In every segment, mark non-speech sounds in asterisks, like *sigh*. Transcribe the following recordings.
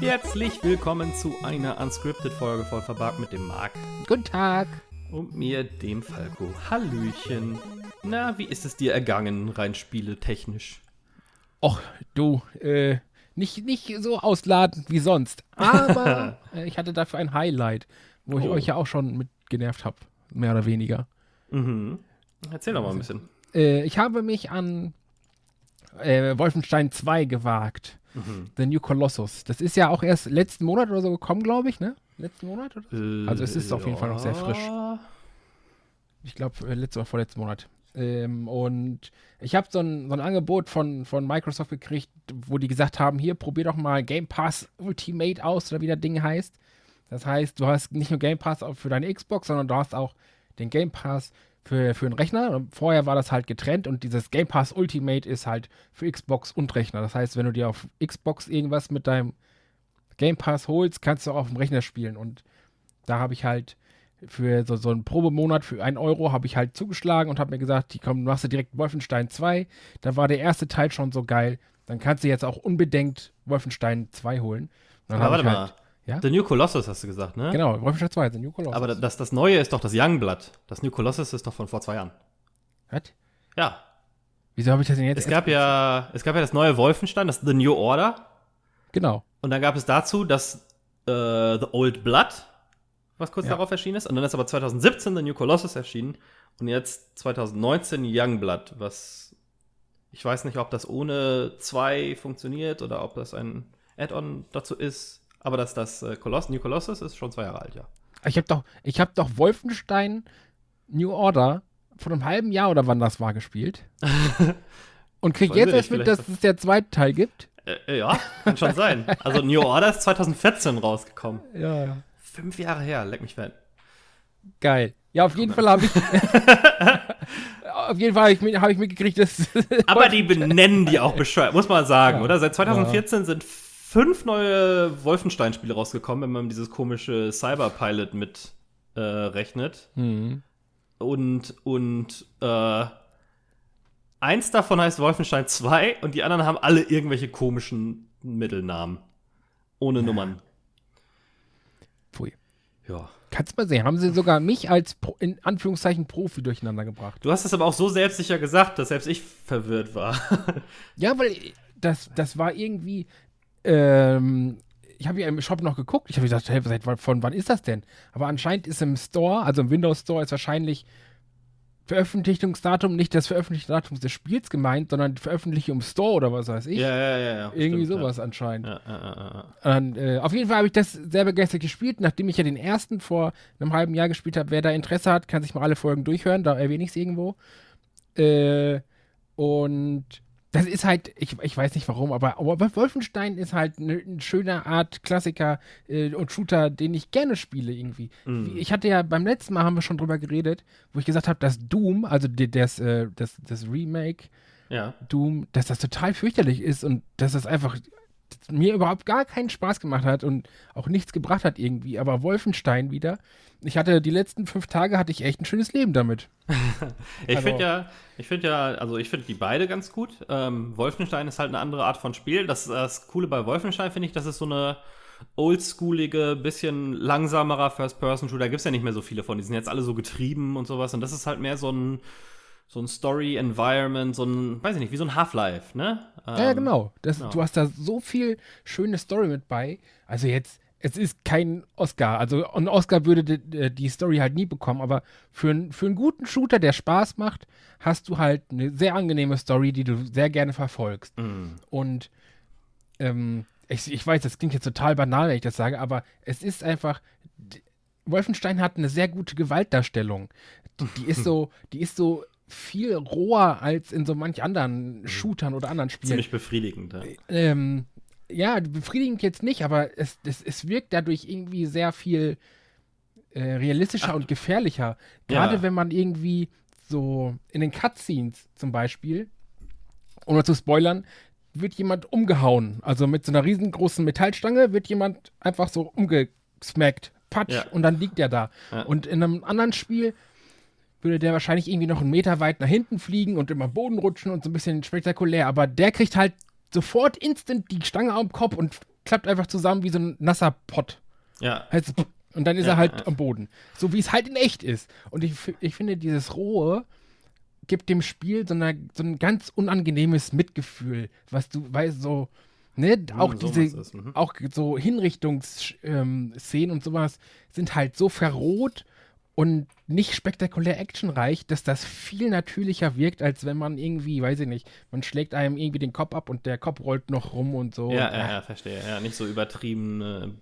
Herzlich willkommen zu einer Unscripted-Folge voll verbargt mit dem Marc. Guten Tag. Und mir, dem Falco. Hallöchen. Na, wie ist es dir ergangen, rein spieletechnisch? Och, du, äh, nicht, nicht so ausladend wie sonst. Aber *laughs* äh, ich hatte dafür ein Highlight, wo ich Oh. euch ja auch schon mit genervt habe. Mehr oder weniger. Mhm. Erzähl doch mal ein bisschen. Äh, ich habe mich an äh, Wolfenstein 2 gewagt. Mhm. The New Colossus. Das ist ja auch erst letzten Monat oder so gekommen, glaube ich, ne? Letzten Monat? Oder? Äh, Also es ist auf jeden Fall noch sehr frisch. ja. Ich glaube, äh, letzten oder vorletzten Monat. Ähm, und ich habe so ein, so ein Angebot von, von Microsoft gekriegt, wo die gesagt haben: Hier, probier doch mal Game Pass Ultimate aus, oder wie das Ding heißt. Das heißt, du hast nicht nur Game Pass für deine Xbox, sondern du hast auch den Game Pass für, für einen Rechner. Vorher war das halt getrennt und dieses Game Pass Ultimate ist halt für Xbox und Rechner. Das heißt, wenn du dir auf Xbox irgendwas mit deinem Game Pass holst, kannst du auch auf dem Rechner spielen. Und da habe ich halt für so, so einen Probemonat für einen Euro habe ich halt zugeschlagen und habe mir gesagt, die komm, machst du direkt Wolfenstein 2. Da war der erste Teil schon so geil. Dann kannst du jetzt auch unbedenkt Wolfenstein 2 holen. Dann Aber warte ich mal. Ja? The New Colossus hast du gesagt, ne? Genau, Wolfenstein 2, The New Colossus. Aber das, das Neue ist doch das Youngblood. Das New Colossus ist doch von vor zwei Jahren. Was? Ja. Wieso habe ich das denn jetzt? Es gab ja, es gab ja das neue Wolfenstein, das The New Order. Genau. Und dann gab es dazu das äh, The Old Blood, was kurz Ja. darauf erschienen ist. Und dann ist aber 2017 The New Colossus erschienen. Und jetzt 2019 Youngblood, was ich weiß nicht, ob das ohne zwei funktioniert oder ob das ein Add-on dazu ist. Aber dass das äh, Coloss New Colossus ist schon zwei Jahre alt, ja. Ich habe doch, ich habe doch Wolfenstein New Order vor einem halben Jahr oder wann das war gespielt. *laughs* Und krieg jetzt erst mit, dass es der zweite Teil gibt. Äh, ja, kann schon sein. Also New *laughs* Order ist 2014 rausgekommen. Ja, ja. Fünf Jahre her, leck mich fett. Geil. Ja, auf jeden Fall habe ich. *laughs* auf jeden Fall habe ich, hab ich mitgekriegt, dass. Aber die benennen die auch bescheuert, muss man sagen, Ja. oder? Seit 2014 sind fünf neue Wolfenstein-Spiele rausgekommen, wenn man dieses komische Cyberpilot mit äh, rechnet. Hm. Und, und äh, eins davon heißt Wolfenstein 2 und die anderen haben alle irgendwelche komischen Mittelnamen. Ohne Nummern. Pfui. Ja. Kannst mal sehen, haben sie sogar mich als Pro, in Anführungszeichen Profi durcheinander gebracht. Du hast es aber auch so selbstsicher gesagt, dass selbst ich verwirrt war. *laughs* Ja, weil das, das war irgendwie. Ähm, ich habe ja im Shop noch geguckt. Ich habe gesagt, hey, seit wann- von wann ist das denn? Aber anscheinend ist im Store, also im Windows Store, ist wahrscheinlich Veröffentlichungsdatum nicht das Veröffentlichungsdatum des Spiels gemeint, sondern die Veröffentlichung im Store oder was weiß ich. ja, ja, ja, ja. Irgendwie stimmt, sowas anscheinend. Ja. Ja, ja. Und, äh, auf jeden Fall habe ich das sehr begeistert gespielt. Nachdem ich ja den ersten vor einem halben Jahr gespielt habe, wer da Interesse hat, kann sich mal alle Folgen durchhören. Da erwähne ich es irgendwo. Äh, und das ist halt, ich, ich weiß nicht warum, aber, aber Wolfenstein ist halt eine ne schöne Art Klassiker äh, und Shooter, den ich gerne spiele irgendwie. Wie- Ich hatte ja beim letzten Mal haben wir schon drüber geredet, wo ich gesagt habe, dass Doom, also das, äh, das, das Remake, ja. Doom, dass das total fürchterlich ist und dass das einfach mir überhaupt gar keinen Spaß gemacht hat und auch nichts gebracht hat irgendwie. Aber Wolfenstein wieder, ich hatte die letzten fünf Tage hatte ich echt ein schönes Leben damit. *laughs* Ich Also- finde ja, ich finde ja, also ich finde die beide ganz gut. Ähm, Wolfenstein ist halt eine andere Art von Spiel. Das, das Coole bei Wolfenstein finde ich, das ist so eine oldschoolige, bisschen langsamerer First-Person-Shooter. Da gibt es ja nicht mehr so viele von. Die sind jetzt alle so getrieben und sowas. Und das ist halt mehr so ein, so ein Story-Environment, so ein, weiß ich nicht, wie so ein Half-Life, ne? ja, ja, Ähm, genau. Das, genau. Du hast da so viel schöne Story mit bei. Also jetzt, es ist kein Oscar. Also ein Oscar würde die, die Story halt nie bekommen, aber für, einen- für einen guten Shooter, der Spaß macht, hast du halt eine sehr angenehme Story, die du sehr gerne verfolgst. Mm. Und ähm, ich, ich weiß, das klingt jetzt total banal, wenn ich das sage, aber es ist einfach. Wolfenstein hat eine sehr gute Gewaltdarstellung. Die, die ist *laughs* so, die ist so viel roher als in so manch anderen Shootern oder anderen Spielen. Ziemlich befriedigend. Ja. Ähm, ja, befriedigend jetzt nicht, aber es, es, es wirkt dadurch irgendwie sehr viel äh, realistischer und gefährlicher. Gerade Ja. wenn man irgendwie so in den Cutscenes zum Beispiel, ohne zu spoilern, wird jemand umgehauen. Also mit so einer riesengroßen Metallstange wird jemand einfach so umgesmackt patsch, Ja. und dann liegt er da. Ja. Und in einem anderen Spiel würde der wahrscheinlich irgendwie noch einen Meter weit nach hinten fliegen und immer Boden rutschen und so ein bisschen spektakulär. Aber der kriegt halt sofort instant die Stange am Kopf und klappt einfach zusammen wie so ein nasser Pott. Ja. Und dann ist Ja, er halt ja. am Boden. So wie es halt in echt ist. Und ich, ich finde, dieses Rohe gibt dem Spiel so, eine, so ein ganz unangenehmes Mitgefühl, was du, weißt, so, ne, auch so diese, mhm. Auch auch so Hinrichtungsszenen ähm, und sowas sind halt so verroht und nicht spektakulär actionreich, dass das viel natürlicher wirkt, als wenn man irgendwie, weiß ich nicht, man schlägt einem irgendwie den Kopf ab und der Kopf rollt noch rum und so. Ja, ja, ja, verstehe. Ja, nicht so übertriebene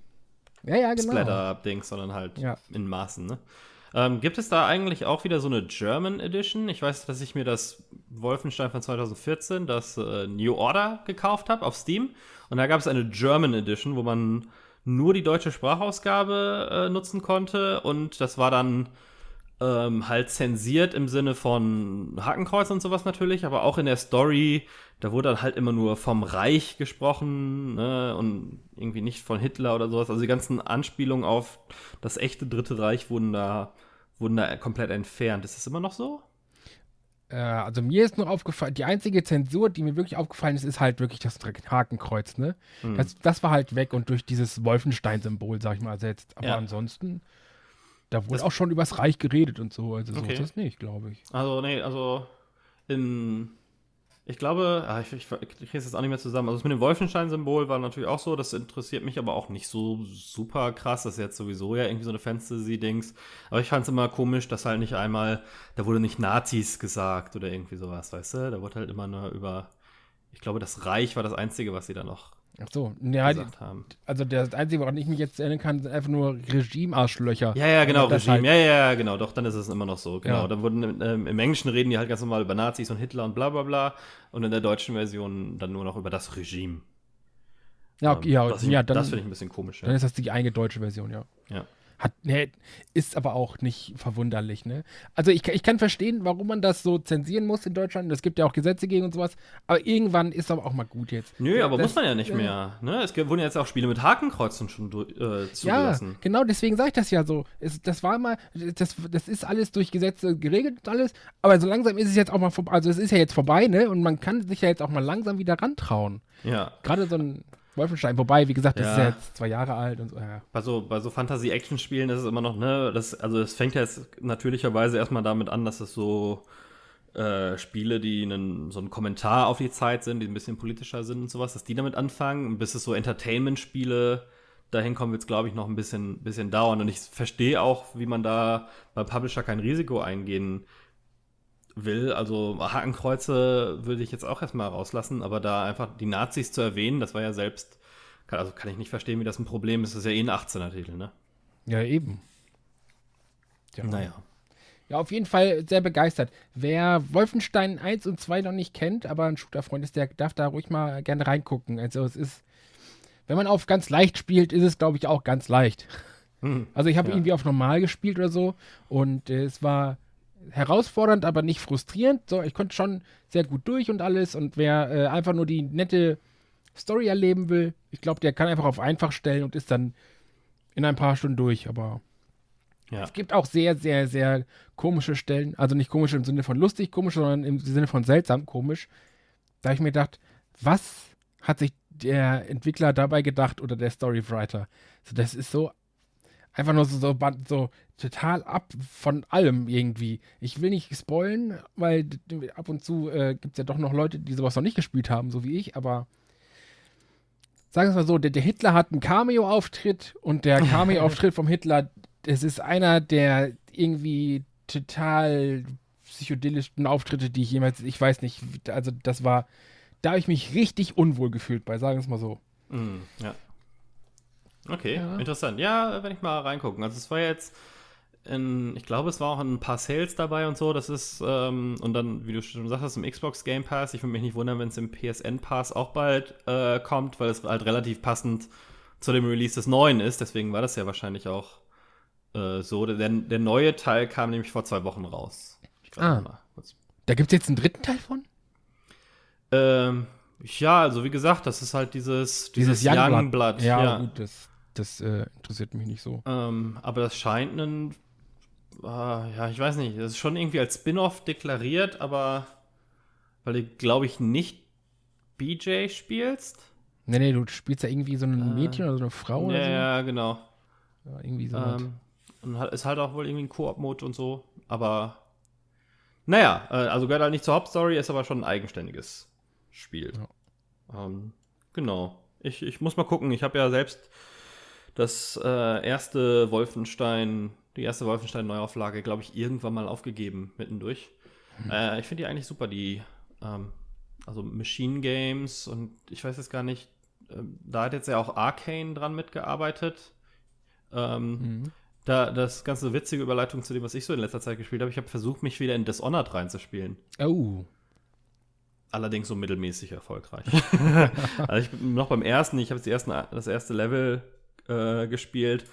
ja, ja genau. Splatter-Dings, sondern halt Ja. in Maßen, ne? Ähm, gibt es da eigentlich auch wieder so eine German Edition? Ich weiß, dass ich mir das Wolfenstein von 2014, das äh, New Order, gekauft habe auf Steam. Und da gab es eine German Edition, wo man nur die deutsche Sprachausgabe äh, nutzen konnte. Und das war dann ähm, halt zensiert im Sinne von Hakenkreuz und sowas natürlich, aber auch in der Story, da wurde dann halt immer nur vom Reich gesprochen ne, und irgendwie nicht von Hitler oder sowas. Also die ganzen Anspielungen auf das echte Dritte Reich wurden da, wurden da komplett entfernt. Ist das immer noch so? Äh, also mir ist nur aufgefallen, die einzige Zensur, die mir wirklich aufgefallen ist, ist halt wirklich das Hakenkreuz, ne? Hm. Das, das war halt weg und durch dieses Wolfenstein-Symbol, sag ich mal, ersetzt. Aber Ja. ansonsten, da wurde Das- auch schon übers Reich geredet und so. Also so Okay. ist das nicht, glaube ich. Also, nee, also in. Ich glaube, ah, ich, ich, ich kriege es jetzt auch nicht mehr zusammen. Also, das mit dem Wolfenstein-Symbol war natürlich auch so. Das interessiert mich aber auch nicht so super krass. Das ist jetzt sowieso ja irgendwie so eine Fantasy-Dings. Aber ich fand es immer komisch, dass halt nicht einmal. Da wurde nicht Nazis gesagt oder irgendwie sowas, weißt du? Da wurde halt immer nur über. Ich glaube, das Reich war das Einzige, was sie da noch Ach so, ja, die, gesagt haben. also das Einzige, woran ich mich jetzt erinnern kann, sind einfach nur Regime-Arschlöcher. Ja, ja, genau, Regime. halt- Ja, ja, genau, doch, dann ist es immer noch so. Genau. Ja. Dann wurden ähm, im Englischen reden die halt ganz normal über Nazis und Hitler und bla bla bla. Und in der deutschen Version dann nur noch über das Regime. Ja, okay, Ähm, ja, das ich- ja dann, das finde ich ein bisschen komisch. dann Ja. ist das die eingedeutsche Version, ja. ja. Hat, ne, ist aber auch nicht verwunderlich, ne? Also ich, ich kann verstehen, warum man das so zensieren muss in Deutschland. Es gibt ja auch Gesetze gegen und sowas. Aber irgendwann ist aber auch mal gut jetzt. Nö, Ja, aber das- muss man ja nicht äh, mehr. Ne? Es wurden jetzt auch Spiele mit Hakenkreuzen schon äh, Ja, zugelassen. genau, deswegen sage ich das ja so. Es, das war mal, das, das ist alles durch Gesetze geregelt und alles, aber so langsam ist es jetzt auch mal vorbei. Also es ist ja jetzt vorbei, ne? Und man kann sich ja jetzt auch mal langsam wieder rantrauen. Ja. Gerade so ein Wolfenstein, wobei, wie gesagt, das Ja. ist ja jetzt zwei Jahre alt und so. Ja. Bei so, bei so Fantasy-Action-Spielen ist es immer noch, ne, das, also es fängt ja jetzt natürlicherweise erstmal damit an, dass es so äh, Spiele, die einen, so ein Kommentar auf die Zeit sind, die ein bisschen politischer sind und sowas, dass die damit anfangen, und bis es so Entertainment-Spiele dahin kommen, wird es, glaube ich, noch ein bisschen, bisschen dauern. Und ich verstehe auch, wie man da bei Publisher kein Risiko eingehen will. Also Hakenkreuze würde ich jetzt auch erstmal rauslassen, aber da einfach die Nazis zu erwähnen, das war ja selbst, kann, also kann ich nicht verstehen, wie das ein Problem ist. Das ist ja eh ein 18er-Titel, ne? ja, eben. Ja. Naja. Ja, auf jeden Fall sehr begeistert. Wer Wolfenstein 1 und 2 noch nicht kennt, aber ein Shooter-Freund ist, der darf da ruhig mal gerne reingucken. Also es ist, wenn man auf ganz leicht spielt, ist es, glaube ich, auch ganz leicht. Hm. Also ich habe Ja. irgendwie auf normal gespielt oder so und äh, es war herausfordernd, aber nicht frustrierend. So, ich konnte schon sehr gut durch und alles und wer äh, einfach nur die nette Story erleben will, ich glaube, der kann einfach auf einfach stellen und ist dann in ein paar Stunden durch, aber Ja. es gibt auch sehr, sehr, sehr komische Stellen. Also nicht komisch im Sinne von lustig komisch, sondern im Sinne von seltsam komisch. Da ich mir gedacht, was hat sich der Entwickler dabei gedacht oder der Storywriter? So, das ist so einfach nur so, so, so total ab von allem irgendwie. Ich will nicht spoilen, weil ab und zu äh, gibt es ja doch noch Leute, die sowas noch nicht gespielt haben, so wie ich, aber sagen wir es mal so, der, der Hitler hat einen Cameo-Auftritt und der *laughs* Cameo-Auftritt vom Hitler, das ist einer der irgendwie total psychedelischen Auftritte, die ich jemals, ich weiß nicht, also das war, da habe ich mich richtig unwohl gefühlt bei, sagen wir es mal so. Hm, ja. Okay, Ja. interessant. Ja, werde ich mal reingucken. Also es war jetzt in, ich glaube, es war auch ein paar Sales dabei und so. Das ist, ähm, und dann, wie du schon sagst, im Xbox Game Pass. Ich würde mich nicht wundern, wenn es im PSN Pass auch bald äh, kommt, weil es halt relativ passend zu dem Release des neuen ist. Deswegen war das ja wahrscheinlich auch äh, so. Der, der neue Teil kam nämlich vor zwei Wochen raus. Ich glaub, Ah. Da gibt es jetzt einen dritten Teil von? Ähm, ja, also wie gesagt, das ist halt dieses, dieses, Youngblood. Youngblood. Ja, ja. gut, das. Das äh, interessiert mich nicht so. Ähm, aber das scheint ein, äh, ja, ich weiß nicht, das ist schon irgendwie als Spin-off deklariert, aber weil du, glaube ich, nicht BJ spielst. Nee, nee, du spielst ja irgendwie so ein Mädchen oder so eine Frau Ja, oder so. ja, genau. Ja, irgendwie so. Ähm, und halt- ist halt auch wohl irgendwie ein Koop-Mode und so, aber naja, äh, also gehört halt nicht zur Hauptstory, ist aber schon ein eigenständiges Spiel. Ähm, genau. Ich, ich muss mal gucken, ich habe ja selbst das äh, erste Wolfenstein, die erste Wolfenstein-Neuauflage, glaube ich, irgendwann mal aufgegeben, mittendurch. Äh, ich finde die eigentlich super, die, ähm, also Machine Games und ich weiß jetzt gar nicht, ähm, da hat jetzt ja auch Arcane dran mitgearbeitet. Ähm, Mhm. da, das ganze witzige Überleitung zu dem, was ich so in letzter Zeit gespielt habe. Ich habe versucht, mich wieder in Dishonored reinzuspielen. Oh. Allerdings so mittelmäßig erfolgreich. *laughs* also ich bin noch beim ersten, ich habe ersten, das erste Level äh, gespielt.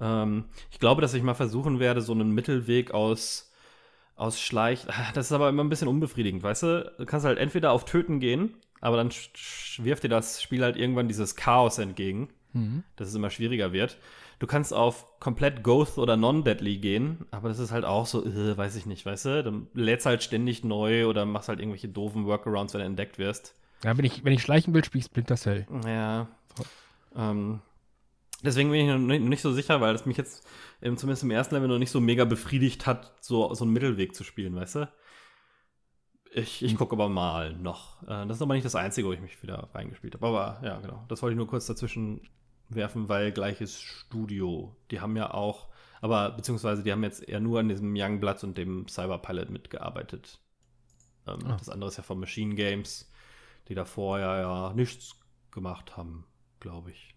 Ähm, ich glaube, dass ich mal versuchen werde, so einen Mittelweg aus, aus Schleich. *laughs* Das ist aber immer ein bisschen unbefriedigend, weißt du? Du kannst halt entweder auf Töten gehen, aber dann wirft dir das Spiel halt irgendwann dieses Chaos entgegen, Mhm. dass es immer schwieriger wird. Du kannst auf komplett Ghost oder Non-Deadly gehen, aber das ist halt auch so, äh, weiß ich nicht, weißt du? Dann lädst halt ständig neu oder machst halt irgendwelche doofen Workarounds, wenn du entdeckt wirst. Ja, wenn ich, wenn ich schleichen will, spiele ich Splinter Cell. Ja. Ähm, deswegen bin ich noch nicht, nicht so sicher, weil es mich jetzt ähm, zumindest im ersten Level noch nicht so mega befriedigt hat, so, so einen Mittelweg zu spielen, weißt du? Ich, ich gucke aber mal noch. Äh, das ist aber nicht das Einzige, wo ich mich wieder reingespielt habe. Aber ja, genau. Das wollte ich nur kurz dazwischen werfen, weil gleiches Studio. Die haben ja auch, aber beziehungsweise die haben jetzt eher nur an diesem Youngblood und dem Cyberpilot mitgearbeitet. Ähm, Ah. Das andere ist ja von Machine Games, die davor ja, ja nichts gemacht haben, glaube ich.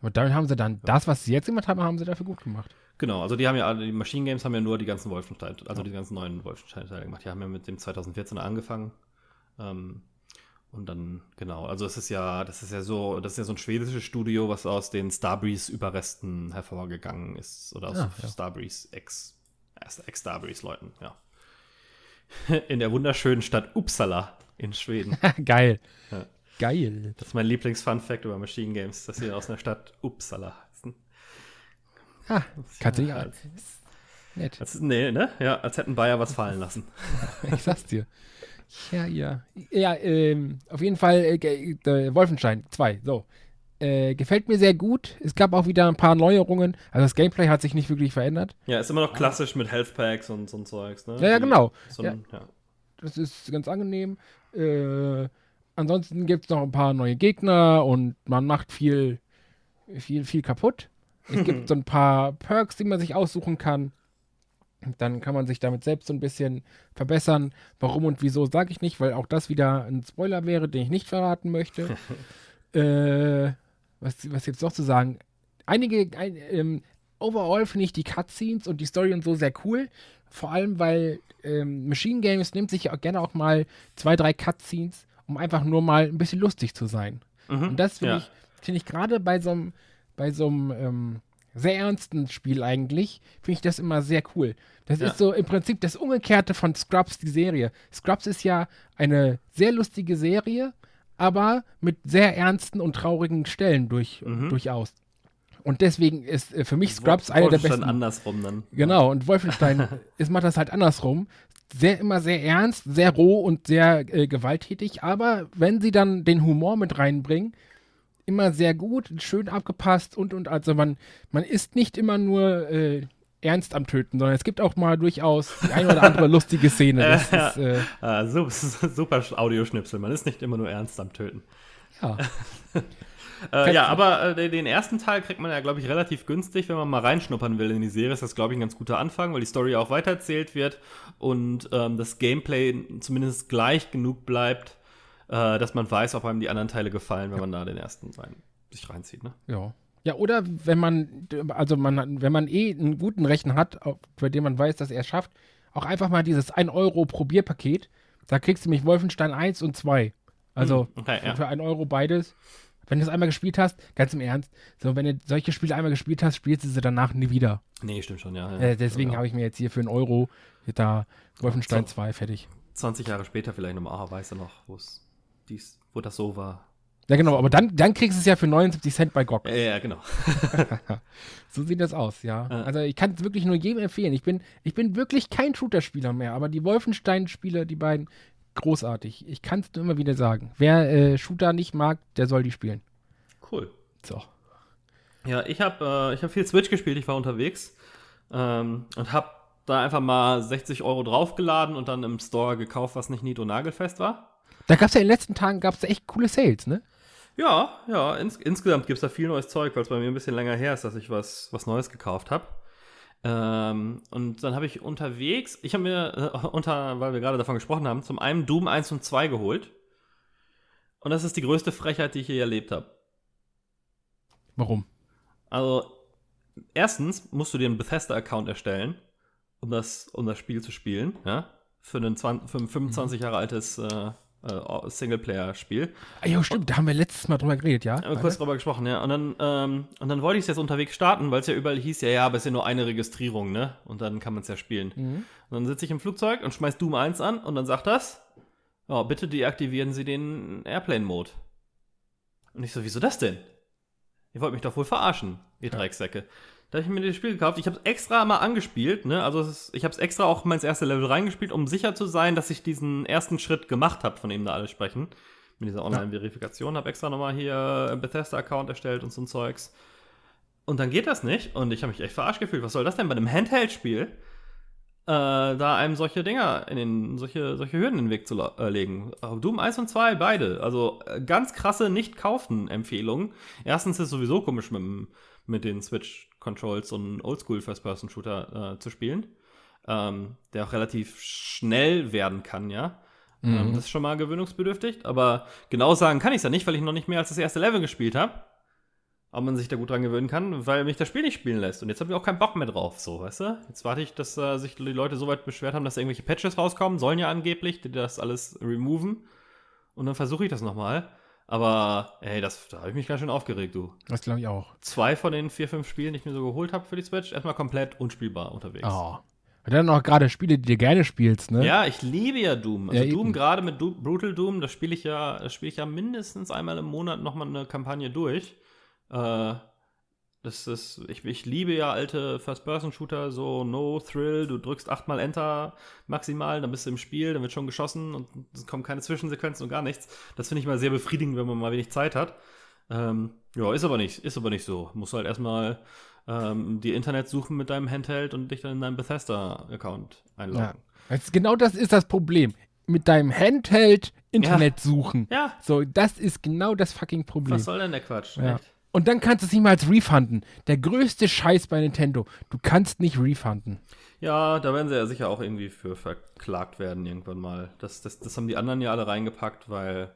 Und damit haben sie dann das, was sie jetzt gemacht haben, haben sie dafür gut gemacht. Genau, also die haben ja alle, die Machine Games haben ja nur die ganzen Wolfenstein, also die ganzen neuen Wolfenstein-Teile gemacht. Die haben ja mit dem 2014er angefangen. Ähm, und dann, genau, also es ist ja, das ist ja so, das ist ja so ein schwedisches Studio, was aus den Starbreeze-Überresten hervorgegangen ist. Oder aus Ah, ja. Starbreeze Ex, Ex-Starbreeze-Leuten, ja. *laughs* In der wunderschönen Stadt Uppsala in Schweden. *laughs* Geil. Ja. Geil. Das ist mein Lieblings-Fun-Fact über Machine Games, dass sie aus einer Stadt Uppsala heißen. Ah, kannst du nicht. Ja, Nett. als, nee, ne? Ja, als hätten Bayer was fallen lassen. *laughs* Ich sag's dir. Ja, ja. Ja, ähm, auf jeden Fall äh, äh, Wolfenstein 2. So. Äh, gefällt mir sehr gut. Es gab auch wieder ein paar Neuerungen. Also das Gameplay hat sich nicht wirklich verändert. Ja, ist immer noch klassisch mit Health Packs und so ein Zeugs, ne? Ja, ja, genau. So ein, ja. Das ist ganz angenehm. Äh, ansonsten gibt es noch ein paar neue Gegner und man macht viel, viel, viel kaputt. Es gibt *laughs* so ein paar Perks, die man sich aussuchen kann. Dann kann man sich damit selbst so ein bisschen verbessern. Warum und wieso sage ich nicht, weil auch das wieder ein Spoiler wäre, den ich nicht verraten möchte. *laughs* äh, was, was jetzt noch zu sagen? Einige, ein, ähm, overall finde ich die Cutscenes und die Story und so sehr cool. Vor allem, weil ähm, Machine Games nimmt sich ja auch gerne auch mal zwei, drei Cutscenes, um einfach nur mal ein bisschen lustig zu sein. Mhm. Und das finde ja. ich, finde ich gerade bei so einem, bei so einem ähm, sehr ernsten Spiel eigentlich, finde ich das immer sehr cool. Das Ja. ist so im Prinzip das Umgekehrte von Scrubs, die Serie. Scrubs ist ja eine sehr lustige Serie, aber mit sehr ernsten und traurigen Stellen durch, Mhm. durchaus. Und deswegen ist äh, für mich Scrubs einer der Wolfenstein besten. andersrum dann. Genau, und Wolfenstein *laughs* ist, macht das halt andersrum. Sehr, immer sehr ernst, sehr roh und sehr äh, gewalttätig, aber wenn sie dann den Humor mit reinbringen, immer sehr gut, schön abgepasst und und also man, man ist nicht immer nur äh, ernst am Töten, sondern es gibt auch mal durchaus die eine oder andere *laughs* lustige Szene. Das ist, äh, Ah, su- *laughs* super Audioschnipsel. Man ist nicht immer nur ernst am Töten. ja. *laughs* Äh, ja, aber äh, den ersten Teil kriegt man ja, glaube ich, relativ günstig, wenn man mal reinschnuppern will in die Serie. Ist das, glaube ich, ein ganz guter Anfang, weil die Story auch weitererzählt wird und ähm, das Gameplay zumindest gleich genug bleibt, äh, dass man weiß, ob einem die anderen Teile gefallen, wenn man da den ersten rein, sich reinzieht. Ne? Ja. Ja, oder wenn man, also man, wenn man eh einen guten Rechner hat, bei dem man weiß, dass er es schafft, auch einfach mal dieses 1 Euro Probierpaket, da kriegst du nämlich Wolfenstein 1 und 2. Also Hm, okay, ja. für 1 Euro beides. Wenn du es einmal gespielt hast, ganz im Ernst, so wenn du solche Spiele einmal gespielt hast, spielst du sie danach nie wieder. Nee, stimmt schon, ja. ja. Äh, deswegen ja. habe ich mir jetzt hier für einen Euro da Wolfenstein So. 2 fertig. 20 Jahre später vielleicht nochmal, ah, weiß er noch, wo es dies, wo das so war. Ja, genau, aber dann, dann kriegst du es ja für 79 Cent bei GOG. Ja, ja, genau. *laughs* So sieht das aus, ja. Ja. Also ich kann es wirklich nur jedem empfehlen. Ich bin, ich bin wirklich kein Shooter-Spieler mehr, aber die Wolfenstein-Spiele, die beiden, großartig. Ich kann es nur immer wieder sagen. Wer äh, Shooter nicht mag, der soll die spielen. Cool. So. Ja, ich habe äh, ich hab viel Switch gespielt, ich war unterwegs ähm, und habe da einfach mal 60 Euro draufgeladen und dann im Store gekauft, was nicht nied- und nagelfest war. Da gab es ja in den letzten Tagen gab's echt coole Sales, ne? Ja, ja, ins, insgesamt gibt es da viel neues Zeug, weil es bei mir ein bisschen länger her ist, dass ich was, was Neues gekauft habe. Ähm, und dann habe ich unterwegs, ich habe mir, äh, unter, weil wir gerade davon gesprochen haben, zum einen Doom 1 und 2 geholt. Und das ist die größte Frechheit, die ich je erlebt habe. Warum? Also, erstens musst du dir einen Bethesda-Account erstellen, um das, um das Spiel zu spielen, ja? Für, einen 20, für ein 25 Jahre altes äh, äh, Singleplayer-Spiel. Ah, ja, stimmt, da haben wir letztes Mal drüber geredet, ja? Haben wir kurz drüber gesprochen, ja. Und dann, ähm, und dann wollte ich es jetzt unterwegs starten, weil es ja überall hieß, ja, ja, aber es ist ja nur eine Registrierung, ne? Und dann kann man es ja spielen. Mhm. Und dann sitze ich im Flugzeug und schmeiß Doom 1 an und dann sagt das, ja, bitte deaktivieren Sie den Airplane-Mode. Und ich so, wieso das denn? Ihr wollt mich doch wohl verarschen, ihr Drecksäcke. Da habe ich mir das Spiel gekauft. Ich habe es extra mal angespielt, ne? Also ist, ich habe es extra auch mal ins erste Level reingespielt, um sicher zu sein, dass ich diesen ersten Schritt gemacht habe, von dem da alle sprechen. Mit dieser Online-Verifikation. Habe extra nochmal hier einen Bethesda-Account erstellt und so ein Zeugs. Und dann geht das nicht. Und ich habe mich echt verarscht gefühlt. Was soll das denn bei einem Handheld-Spiel? Äh, da einem solche Dinger in den, solche, solche Hürden in den Weg zu äh, legen. Aber Doom 1 und 2, beide. Also äh, ganz krasse Nicht-Kaufen-Empfehlungen. Erstens ist es sowieso komisch mit, mit den Switch-Controls so einen Oldschool-First-Person-Shooter äh, zu spielen. Ähm, der auch relativ schnell werden kann, ja. Ähm, das ist schon mal gewöhnungsbedürftig. Aber genau sagen kann ich es ja nicht, weil ich noch nicht mehr als das erste Level gespielt habe. Aber man sich da gut dran gewöhnen kann, weil mich das Spiel nicht spielen lässt. Und jetzt habe ich auch keinen Bock mehr drauf, so, weißt du? Jetzt warte ich, dass äh, sich die Leute so weit beschwert haben, dass irgendwelche Patches rauskommen, sollen ja angeblich, die das alles removen. Und dann versuche ich das nochmal. Aber, ey, das, da habe ich mich ganz schön aufgeregt, du. Das glaube ich auch. Zwei von den vier, fünf Spielen, die ich mir so geholt habe für die Switch, erstmal komplett unspielbar unterwegs. Oh. Und dann auch gerade Spiele, die du gerne spielst, ne? Ja, ich liebe ja Doom. Also Ja, Doom gerade mit du Brutal Doom, das spiele ich ja, das spiele ich ja mindestens einmal im Monat nochmal eine Kampagne durch. Äh, das ist, ich, ich liebe ja alte First-Person-Shooter, so No Thrill, du drückst achtmal Enter maximal, dann bist du im Spiel, dann wird schon geschossen und es kommen keine Zwischensequenzen und gar nichts. Das finde ich mal sehr befriedigend, wenn man mal wenig Zeit hat. Ähm, ja, ist aber nicht, ist aber nicht so. Musst halt erstmal ähm, die Internet suchen mit deinem Handheld und dich dann in deinen Bethesda-Account einloggen. Ja. Das, genau das ist das Problem. Mit deinem Handheld Internet suchen. Ja, So, das ist genau das fucking Problem. was soll denn der Quatsch? Ja. Echt? Und dann kannst du es nicht mal als refunden. Der größte Scheiß bei Nintendo. Du kannst nicht refunden. Ja, da werden sie ja sicher auch irgendwie für verklagt werden irgendwann mal. Das, das, das haben die anderen ja alle reingepackt, weil,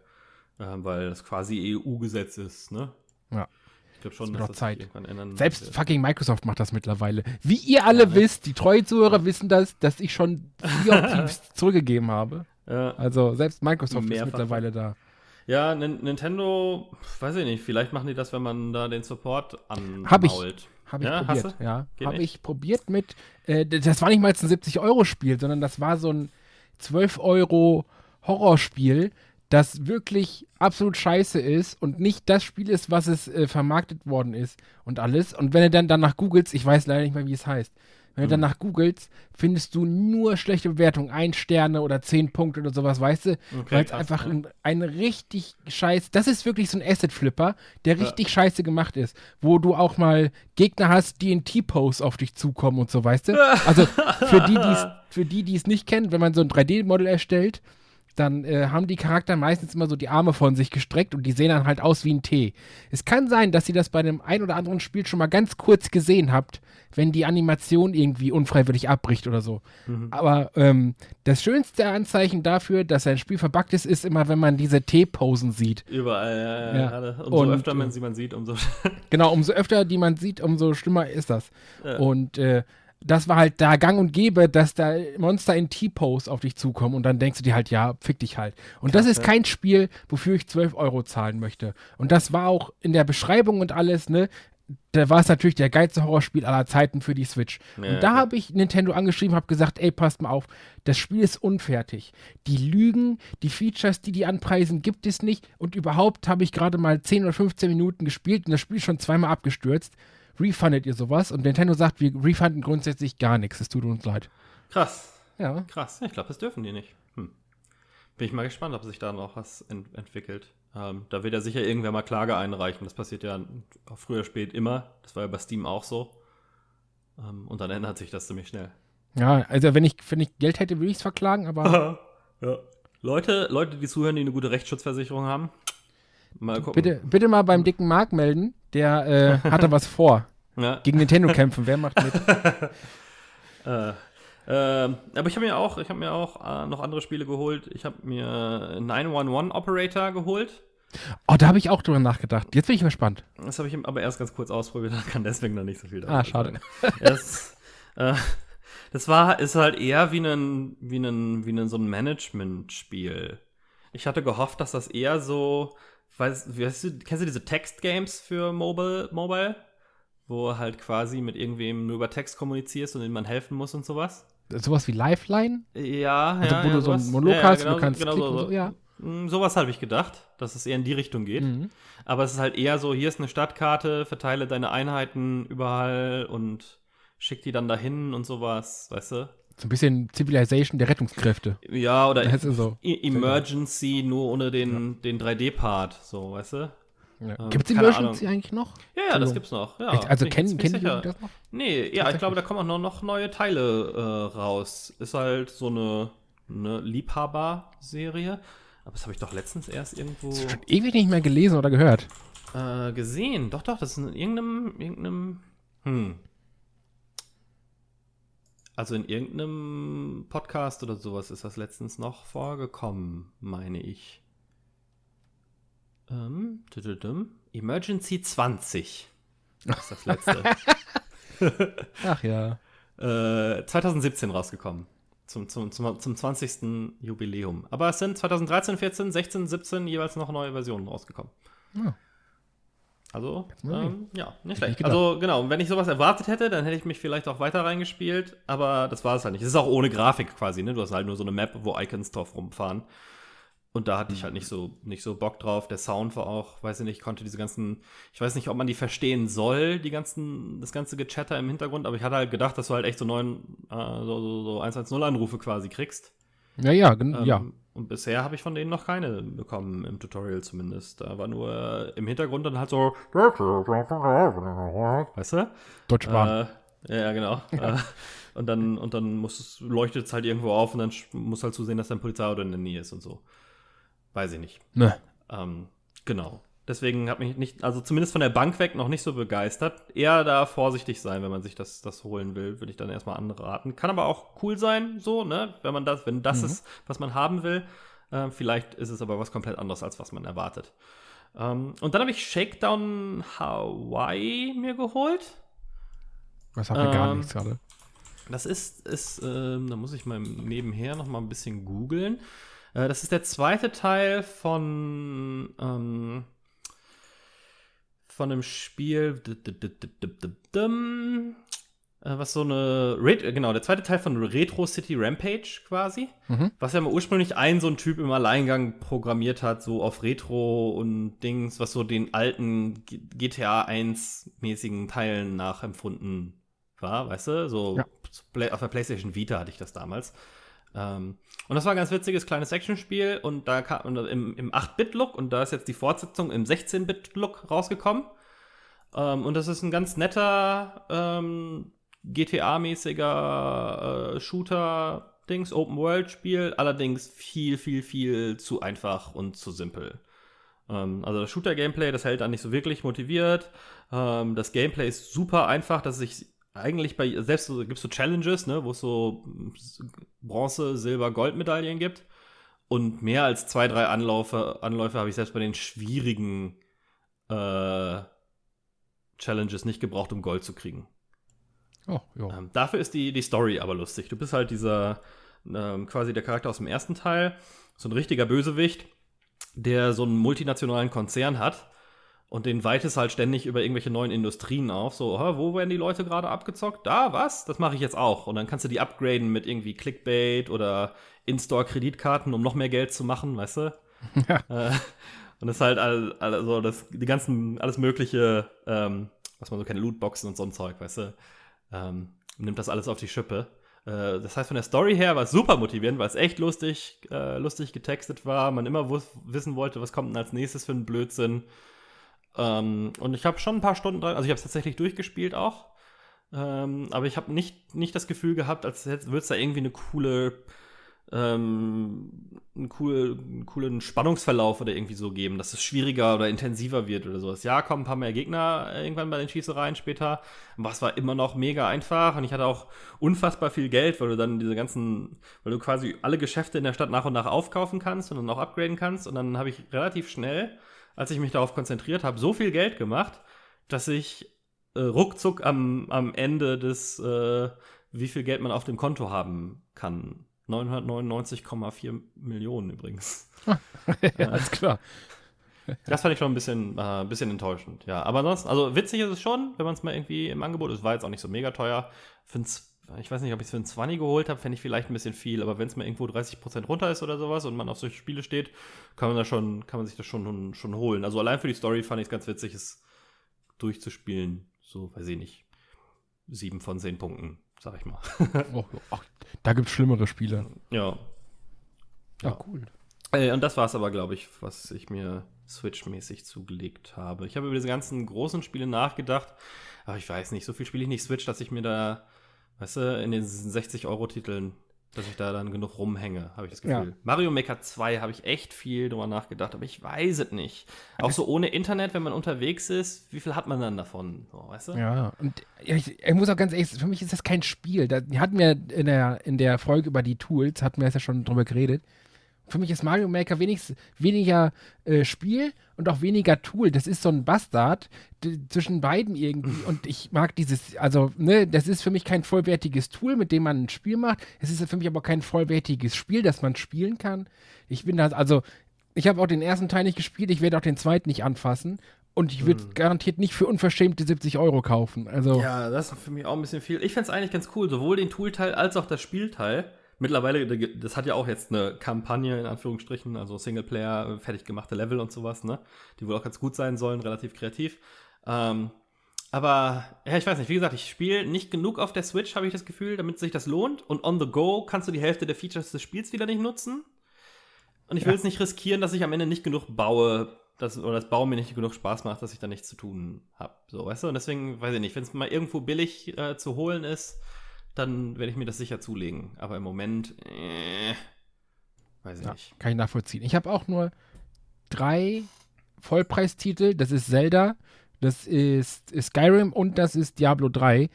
äh, weil das quasi EU-Gesetz ist, ne? Ja. Ich glaube schon, wird dass auch das Zeit. irgendwann ändern Selbst wird. fucking Microsoft macht das mittlerweile. Wie ihr alle ne? wisst, die treuen Zuhörer wissen das, dass ich schon of *laughs* Thieves zurückgegeben habe. Ja, Also selbst Microsoft Mehrfach. ist mittlerweile da. Ja Nin- Nintendo, weiß ich nicht, vielleicht machen die das, wenn man da den Support anmault. Hab ich. Habe ich Ja, probiert, ja. Habe ich probiert mit, äh, das war nicht mal jetzt ein 70-Euro-Spiel, sondern das war so ein 12-Euro-Horrorspiel, das wirklich absolut scheiße ist und nicht das Spiel ist, was es äh, vermarktet worden ist und alles. Und wenn du dann danach googelst, ich weiß leider nicht mehr, wie es heißt, wenn du Mhm. danach googelst, findest du nur schlechte Bewertungen, ein Sterne oder zehn Punkte oder sowas, weißt du? Okay, Weil es einfach ja. ein, ein richtig scheiß, das ist wirklich so ein Asset-Flipper, der richtig scheiße gemacht ist, wo du auch mal Gegner hast, die in T-Pose auf dich zukommen und so, weißt du? *laughs* Also für die, die's, für die, die es nicht kennen, wenn man so ein 3D-Model erstellt, dann äh, haben die Charakter meistens immer so die Arme von sich gestreckt und die sehen dann halt aus wie ein T. Es kann sein, dass ihr das bei einem ein oder anderen Spiel schon mal ganz kurz gesehen habt, wenn die Animation irgendwie unfreiwillig abbricht oder so. Aber ähm, das schönste Anzeichen dafür, dass ein Spiel verbuggt ist, ist immer, wenn man diese T-Posen sieht. Überall, ja, ja, Ja. Umso Und, öfter man äh, sie man sieht, umso. *laughs* Genau, umso öfter die man sieht, umso schlimmer ist das. Und äh, das war halt da gang und gäbe, dass da Monster in T-Pose auf dich zukommen und dann denkst du dir halt, ja, fick dich halt. Und das ist kein Spiel, wofür ich 12 Euro zahlen möchte. Und das war auch in der Beschreibung und alles, ne? da war es natürlich der geilste Horrorspiel aller Zeiten für die Switch. Ja, und da ja. habe ich Nintendo angeschrieben, habe gesagt, ey, passt mal auf, das Spiel ist unfertig. Die Lügen, die Features, die die anpreisen, gibt es nicht. Und überhaupt habe ich gerade mal 10 oder 15 Minuten gespielt und das Spiel ist schon zweimal abgestürzt. Refundet ihr sowas? Und Nintendo sagt, wir refunden grundsätzlich gar nichts. Es tut uns leid. Krass. Ja. Krass. Ich glaube, das dürfen die nicht. Hm. Bin ich mal gespannt, ob sich da noch was ent entwickelt. Ähm, da wird ja sicher irgendwer mal Klage einreichen. Das passiert ja früher oder spät immer. Das war ja bei Steam auch so. Ähm, und dann ändert sich das ziemlich schnell. Ja, also wenn ich, wenn ich Geld hätte, würde ich es verklagen, aber *laughs* ja. Leute, Leute, die zuhören, die eine gute Rechtsschutzversicherung haben, mal gucken. bitte, bitte mal beim dicken Mark melden. Der äh, hatte was vor. *laughs* Ja. Gegen Nintendo kämpfen. Wer macht mit? *laughs* Äh, ähm, aber ich habe mir auch, ich habe mir auch äh, noch andere Spiele geholt. Ich habe mir 911 Operator geholt. Oh, da habe ich auch drüber nachgedacht. Jetzt bin ich gespannt. Das habe ich aber erst ganz kurz ausprobiert, *laughs* kann deswegen noch nicht so viel darüber Ah, schade. Das, äh, das war, ist halt eher wie ein, wie ein, wie ein so ein Management-Spiel. Ich hatte gehofft, dass das eher so, weißt, weißt du, kennst du diese Text-Games für Mobile, Mobile? Wo halt quasi mit irgendwem nur über Text kommunizierst und dem man helfen muss und sowas? Sowas wie Lifeline? Ja, Also, ja. wo ja, du so einen. Monolog ja, hast ja, und du kannst genau klicken so, so, ja. Mm, Sowas habe ich gedacht, dass es eher in die Richtung geht. Mhm. Aber es ist halt eher so, hier ist eine Stadtkarte, verteile deine Einheiten überall und schick die dann dahin und sowas, weißt du? So ein bisschen Civilization der Rettungskräfte. Ja, oder Das ist so. Emergency nur ohne den, den 3D-Part, so, weißt du? Ja. Ähm, Gibt es Emergency eigentlich noch? Ja, ja, das gibt's noch. Ja, Echt? Also kennen, kennen die das noch? Nee, ja, ich glaube, da kommen auch noch, noch neue Teile äh, raus. Ist halt so eine, eine Liebhaber-Serie. Aber das habe ich doch letztens erst irgendwo Schon ewig nicht mehr gelesen oder gehört. äh, gesehen. Doch, doch, das ist in irgendeinem, irgendeinem, hm. Also in irgendeinem Podcast oder sowas ist das letztens noch vorgekommen, meine ich. Ähm. Emergency 20 ist das letzte. *laughs* Ach ja. äh, 2017 rausgekommen. Zum, zum, zum, zum 20. Jubiläum. Aber es sind 2013, 14, 16, 17 jeweils noch neue Versionen rausgekommen. Ja. Also, ähm, ja, nicht schlecht. Also, genau, wenn ich sowas erwartet hätte, dann hätte ich mich vielleicht auch weiter reingespielt, aber das war es halt nicht. Es ist auch ohne Grafik quasi, ne? Du hast halt nur so eine Map, wo Icons drauf rumfahren. Und da hatte ich halt nicht so, nicht so Bock drauf. Der Sound war auch, weiß ich nicht, konnte diese ganzen, ich weiß nicht, ob man die verstehen soll, die ganzen, das ganze Gechatter im Hintergrund, aber ich hatte halt gedacht, dass du halt echt so neun, äh, so, so, so 110-Anrufe quasi kriegst. Ja, ja, gen- Ähm, ja. Und bisher habe ich von denen noch keine bekommen, im Tutorial zumindest. Da war nur äh, im Hintergrund dann halt so, weißt du? Deutsche Bahn. Äh, ja, genau. *laughs* Äh, und dann, und dann muss es, leuchtet es halt irgendwo auf und dann muss halt zusehen, dass da ein Polizeiauto in der Nähe ist und so. Weiß ich nicht. ne. Ähm, genau. Deswegen hat mich nicht, also zumindest von der Bank weg noch nicht so begeistert. Eher da vorsichtig sein, wenn man sich das, das holen will, würde ich dann erstmal andere raten. Kann aber auch cool sein, so, ne? Wenn man das, wenn das ist, was man haben will. Äh, vielleicht ist es aber was komplett anderes, als was man erwartet. Ähm, und dann habe ich Shakedown Hawaii mir geholt. Das hat mir gar ähm, nichts gerade. Das ist, ist ähm, da muss ich mal nebenher noch mal ein bisschen googeln. Äh, das ist der zweite Teil von, ähm, von einem Spiel, äh, was so eine, äh, genau, der zweite Teil von Retro City Rampage quasi, Mhm. was ja mal ursprünglich ein so ein Typ im Alleingang programmiert hat, so auf Retro und Dings, was so den alten GTA 1 mäßigen Teilen nachempfunden war, weißt du, so Ja. Auf der PlayStation Vita hatte ich das damals. Ähm, und das war ein ganz witziges kleines Actionspiel und da kam und im, im 8-Bit-Look und da ist jetzt die Fortsetzung im 16-Bit-Look rausgekommen. Ähm, und das ist ein ganz netter ähm, GTA-mäßiger äh, Shooter-Dings, Open-World-Spiel, allerdings viel, viel, viel zu einfach und zu simpel. Ähm, also das Shooter-Gameplay, das hält dann nicht so wirklich motiviert. Ähm, das Gameplay ist super einfach, dass ich eigentlich bei, selbst so, gibt es so Challenges, ne, wo es so Bronze, Silber, Goldmedaillen gibt. Und mehr als zwei, drei Anläufe, Anläufe habe ich selbst bei den schwierigen äh, Challenges nicht gebraucht, um Gold zu kriegen. Oh, ja. Ähm, dafür ist die, die Story aber lustig. Du bist halt dieser, ähm, quasi der Charakter aus dem ersten Teil, so ein richtiger Bösewicht, der so einen multinationalen Konzern hat Und den weitest halt ständig über irgendwelche neuen Industrien auf. So, wo werden die Leute gerade abgezockt? Da, was? Das mache ich jetzt auch. Und dann kannst du die upgraden mit irgendwie Clickbait oder In-Store-Kreditkarten, um noch mehr Geld zu machen, weißt du? *laughs* Ja. Äh, und das ist halt also das, die ganzen, alles Mögliche, ähm, was man so kennt, Lootboxen und so ein Zeug, weißt du? Ähm, nimmt das alles auf die Schippe. Äh, das heißt, von der Story her war es super motivierend, weil es echt lustig, äh, lustig getextet war. Man immer wissen wollte, was kommt denn als nächstes für ein Blödsinn. Ähm, und ich habe schon ein paar Stunden dran, also ich habe es tatsächlich durchgespielt auch. Ähm, aber ich habe nicht, nicht das Gefühl gehabt, als würde es da irgendwie eine coole, ähm, einen, cool, einen coolen Spannungsverlauf oder irgendwie so geben, dass es schwieriger oder intensiver wird oder sowas. Ja, kommen ein paar mehr Gegner irgendwann bei den Schießereien später. Aber es war immer noch mega einfach und ich hatte auch unfassbar viel Geld, weil du dann diese ganzen, weil du quasi alle Geschäfte in der Stadt nach und nach aufkaufen kannst und dann auch upgraden kannst. Und dann habe ich relativ schnell als ich mich darauf konzentriert habe, so viel Geld gemacht, dass ich äh, ruckzuck am, am Ende des, äh, wie viel Geld man auf dem Konto haben kann. 999,4 Millionen übrigens. *laughs* ja, alles klar. Das fand ich schon ein bisschen, äh, bisschen enttäuschend, ja. Aber ansonsten, also witzig ist es schon, wenn man es mal irgendwie im Angebot ist. War jetzt auch nicht so mega teuer. Finde es ich weiß nicht, ob ich es für einen 20 geholt habe, fände ich vielleicht ein bisschen viel, aber wenn es mal irgendwo 30% runter ist oder sowas und man auf solche Spiele steht, kann man da schon, kann man sich das schon, schon holen. Also allein für die Story fand ich es ganz witzig, es durchzuspielen. So, weiß ich nicht. Sieben von zehn Punkten, sag ich mal. *laughs* oh, oh, da gibt es schlimmere Spiele. Ja. Ja, ja cool. Äh, und das war es aber, glaube ich, was ich mir Switch-mäßig zugelegt habe. Ich habe über diese ganzen großen Spiele nachgedacht, aber ich weiß nicht, so viel spiele ich nicht Switch, dass ich mir da Weißt du, in den 60-Euro-Titeln, dass ich da dann genug rumhänge, habe ich das Gefühl. Ja. Mario Maker 2 habe ich echt viel drüber nachgedacht, aber ich weiß es nicht. Auch so ohne Internet, wenn man unterwegs ist, wie viel hat man dann davon? So, weißt du? Ja, und ich, ich, muss auch ganz ehrlich, für mich ist das kein Spiel. Da hatten wir in der, in der Folge über die Tools, hatten wir ja schon drüber geredet für mich ist Mario Maker wenigstens weniger äh, Spiel und auch weniger Tool. Das ist so ein Bastard zwischen beiden irgendwie. Und ich mag dieses, also, ne, das ist für mich kein vollwertiges Tool, mit dem man ein Spiel macht. Es ist für mich aber kein vollwertiges Spiel, das man spielen kann. Ich bin da, also, ich habe auch den ersten Teil nicht gespielt, ich werde auch den zweiten nicht anfassen. Und ich würde hm. garantiert nicht für unverschämte 70 Euro kaufen. Also ja, das ist für mich auch ein bisschen viel. Ich fände es eigentlich ganz cool, sowohl den Toolteil als auch das Spielteil mittlerweile, das hat ja auch jetzt eine Kampagne in Anführungsstrichen, also Singleplayer, fertig gemachte Level und sowas, ne? Die wohl auch ganz gut sein sollen, relativ kreativ. Ähm, aber, ja, ich weiß nicht, wie gesagt, ich spiele nicht genug auf der Switch, habe ich das Gefühl, damit sich das lohnt. Und on the go kannst du die Hälfte der Features des Spiels wieder nicht nutzen. Und ich will es nicht riskieren, dass ich am Ende nicht genug baue, dass, oder das Bauen mir nicht genug Spaß macht, dass ich da nichts zu tun habe. So, weißt du? Und deswegen, weiß ich nicht, wenn es mal irgendwo billig äh, zu holen ist, dann werde ich mir das sicher zulegen. Aber im Moment, äh, weiß ich ja, nicht. Kann ich nachvollziehen. Ich habe auch nur drei Vollpreistitel. Das ist Zelda, das ist Skyrim und das ist Diablo 3.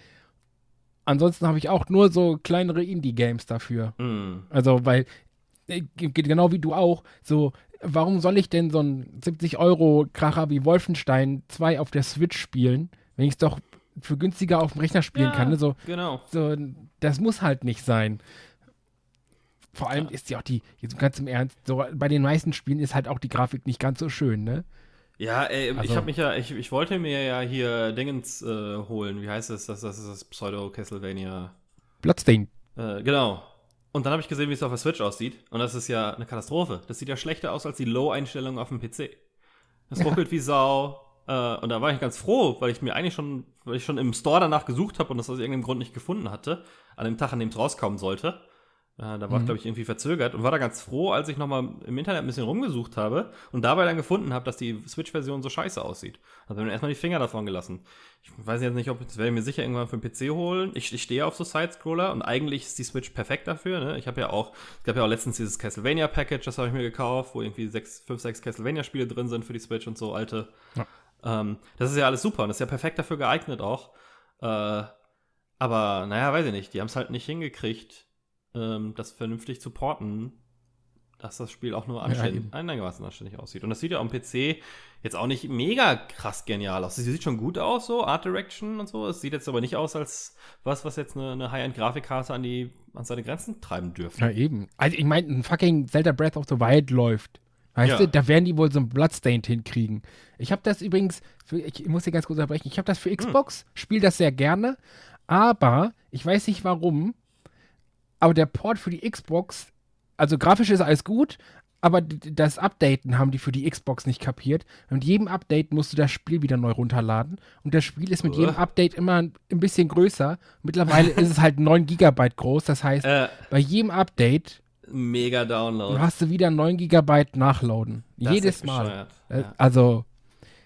Ansonsten habe ich auch nur so kleinere Indie-Games dafür. Mm. Also, weil, äh, genau wie du auch, so, warum soll ich denn so einen 70-Euro-Kracher wie Wolfenstein 2 auf der Switch spielen, wenn ich es doch für günstiger auf dem Rechner spielen ja, kann. Ne? So, genau. So, das muss halt nicht sein. Vor allem ja. ist ja auch die, jetzt ganz im Ernst, so bei den meisten Spielen ist halt auch die Grafik nicht ganz so schön, ne? Ja, ey, also, ich habe mich ja, ich, ich wollte mir ja hier Dingens äh, holen. Wie heißt es? Das, das ist das Pseudo-Castlevania. Bloodstain. Äh, genau. Und dann habe ich gesehen, wie es auf der Switch aussieht. Und das ist ja eine Katastrophe. Das sieht ja schlechter aus als die Low-Einstellung auf dem PC. Das ruckelt ja. wie Sau. Äh, und da war ich ganz froh, weil ich mir eigentlich schon, weil ich schon im Store danach gesucht habe und das aus irgendeinem Grund nicht gefunden hatte, an dem Tag, an dem es rauskommen sollte. Äh, da war mhm. ich, glaube ich, irgendwie verzögert und war da ganz froh, als ich nochmal im Internet ein bisschen rumgesucht habe und dabei dann gefunden habe, dass die Switch-Version so scheiße aussieht. Also mir erstmal die Finger davon gelassen. Ich weiß jetzt nicht, ob das werde ich mir sicher irgendwann für den PC holen. Ich, ich stehe auf so Side-Scroller und eigentlich ist die Switch perfekt dafür. Ne? Ich habe ja auch, es gab ja auch letztens dieses Castlevania-Package, das habe ich mir gekauft, wo irgendwie sechs, fünf, sechs Castlevania-Spiele drin sind für die Switch und so alte. Ja. Ähm, das ist ja alles super und ist ja perfekt dafür geeignet auch. Äh, aber naja, weiß ich nicht, die haben es halt nicht hingekriegt, ähm, das vernünftig zu porten, dass das Spiel auch nur anständig, ja, einigermaßen anständig aussieht. Und das sieht ja am PC jetzt auch nicht mega krass genial aus. Sie sieht schon gut aus, so Art Direction und so. Es sieht jetzt aber nicht aus als was, was jetzt eine, eine High-End-Grafikkarte an, an seine Grenzen treiben dürfte. Ja, eben. Also ich meine, ein fucking Zelda Breath of the Wild läuft. Weißt Ja. du, da werden die wohl so ein Bloodstained hinkriegen. Ich habe das übrigens, für, ich muss hier ganz kurz unterbrechen, ich habe das für Hm. Xbox, spiele das sehr gerne, aber ich weiß nicht warum, aber der Port für die Xbox, also grafisch ist alles gut, aber das Updaten haben die für die Xbox nicht kapiert. Und jedem Update musst du das Spiel wieder neu runterladen. Und das Spiel ist mit jedem. Update immer ein, ein bisschen größer. Mittlerweile *laughs* ist es halt 9 Gigabyte groß. Das heißt, Äh, bei jedem Update mega Download. hast du wieder 9 Gigabyte nachladen. Das Jedes Mal. Äh, Ja. Also,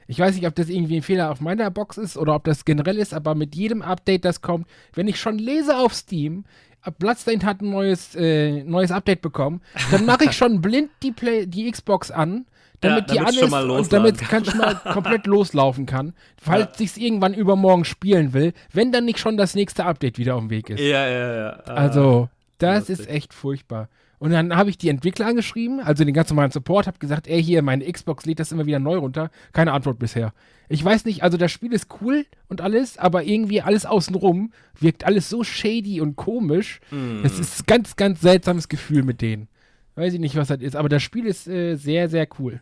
ich weiß nicht, ob das irgendwie ein Fehler auf meiner Box ist oder ob das generell ist, aber mit jedem Update, das kommt, wenn ich schon lese auf Steam, äh, Bloodstained hat ein neues, äh, neues Update bekommen, dann mache ich schon blind die, Play die Xbox an, damit Ja, die an schon ist mal und damit kann. schon mal *laughs* komplett loslaufen kann, falls Ja. ich's irgendwann übermorgen spielen will, wenn dann nicht schon das nächste Update wieder auf dem Weg ist. Ja, ja, ja. Also, das lustig. ist echt furchtbar. Und dann habe ich die Entwickler angeschrieben, also den ganz normalen Support, habe gesagt, ey, hier, meine Xbox lädt das immer wieder neu runter. Keine Antwort bisher. Ich weiß nicht, also das Spiel ist cool und alles, aber irgendwie alles außenrum wirkt alles so shady und komisch. Mhm. Es ist ein ganz, ganz seltsames Gefühl mit denen. Weiß ich nicht, was das ist, aber das Spiel ist äh, sehr, sehr cool.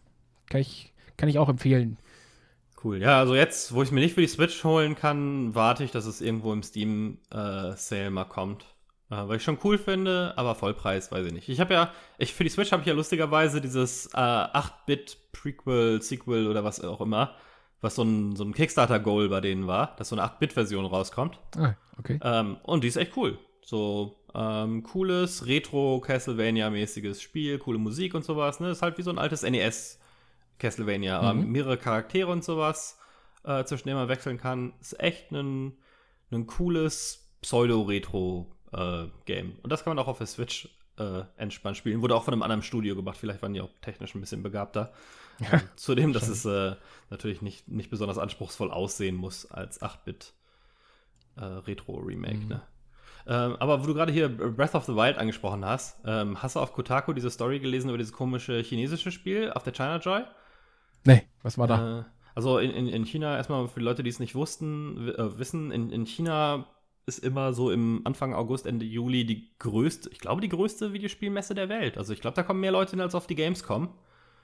Kann ich, kann ich auch empfehlen. Cool. Ja, also jetzt, wo ich mir nicht für die Switch holen kann, warte ich, dass es irgendwo im Steam-Sale mal kommt. Äh, weil ich schon cool finde, aber Vollpreis, weiß ich nicht. Ich habe ja, ich, für die Switch habe ich ja lustigerweise dieses äh, 8-Bit-Prequel, Sequel oder was auch immer, was so ein, so ein Kickstarter-Goal bei denen war, dass so eine 8-Bit-Version rauskommt. Ah, okay. Ähm, und die ist echt cool. So ähm, cooles, Retro-Castlevania-mäßiges Spiel, coole Musik und sowas. Ne? Ist halt wie so ein altes NES Castlevania, aber Mhm. mehrere Charaktere und sowas, äh, zwischen denen man wechseln kann. Ist echt ein, ein cooles Pseudo-Retro-Game. und das kann man auch auf der Switch äh, entspannt spielen. Wurde auch von einem anderen Studio gemacht. Vielleicht waren die auch technisch ein bisschen begabter. Ähm, zudem, dass es äh, natürlich nicht, nicht besonders anspruchsvoll aussehen muss als 8-Bit äh, Retro-Remake. Ne? Ähm, aber wo du gerade hier Breath of the Wild angesprochen hast, ähm, hast du auf Kotaku diese Story gelesen über dieses komische chinesische Spiel auf der China Joy? Nee, was war da? Äh, also in, in, in China, erstmal für die Leute, die es nicht wussten, äh, wissen, in, in China ist immer so im Anfang August, Ende Juli die größte, ich glaube, die größte Videospielmesse der Welt. Also ich glaube, da kommen mehr Leute hin als auf die Gamescom.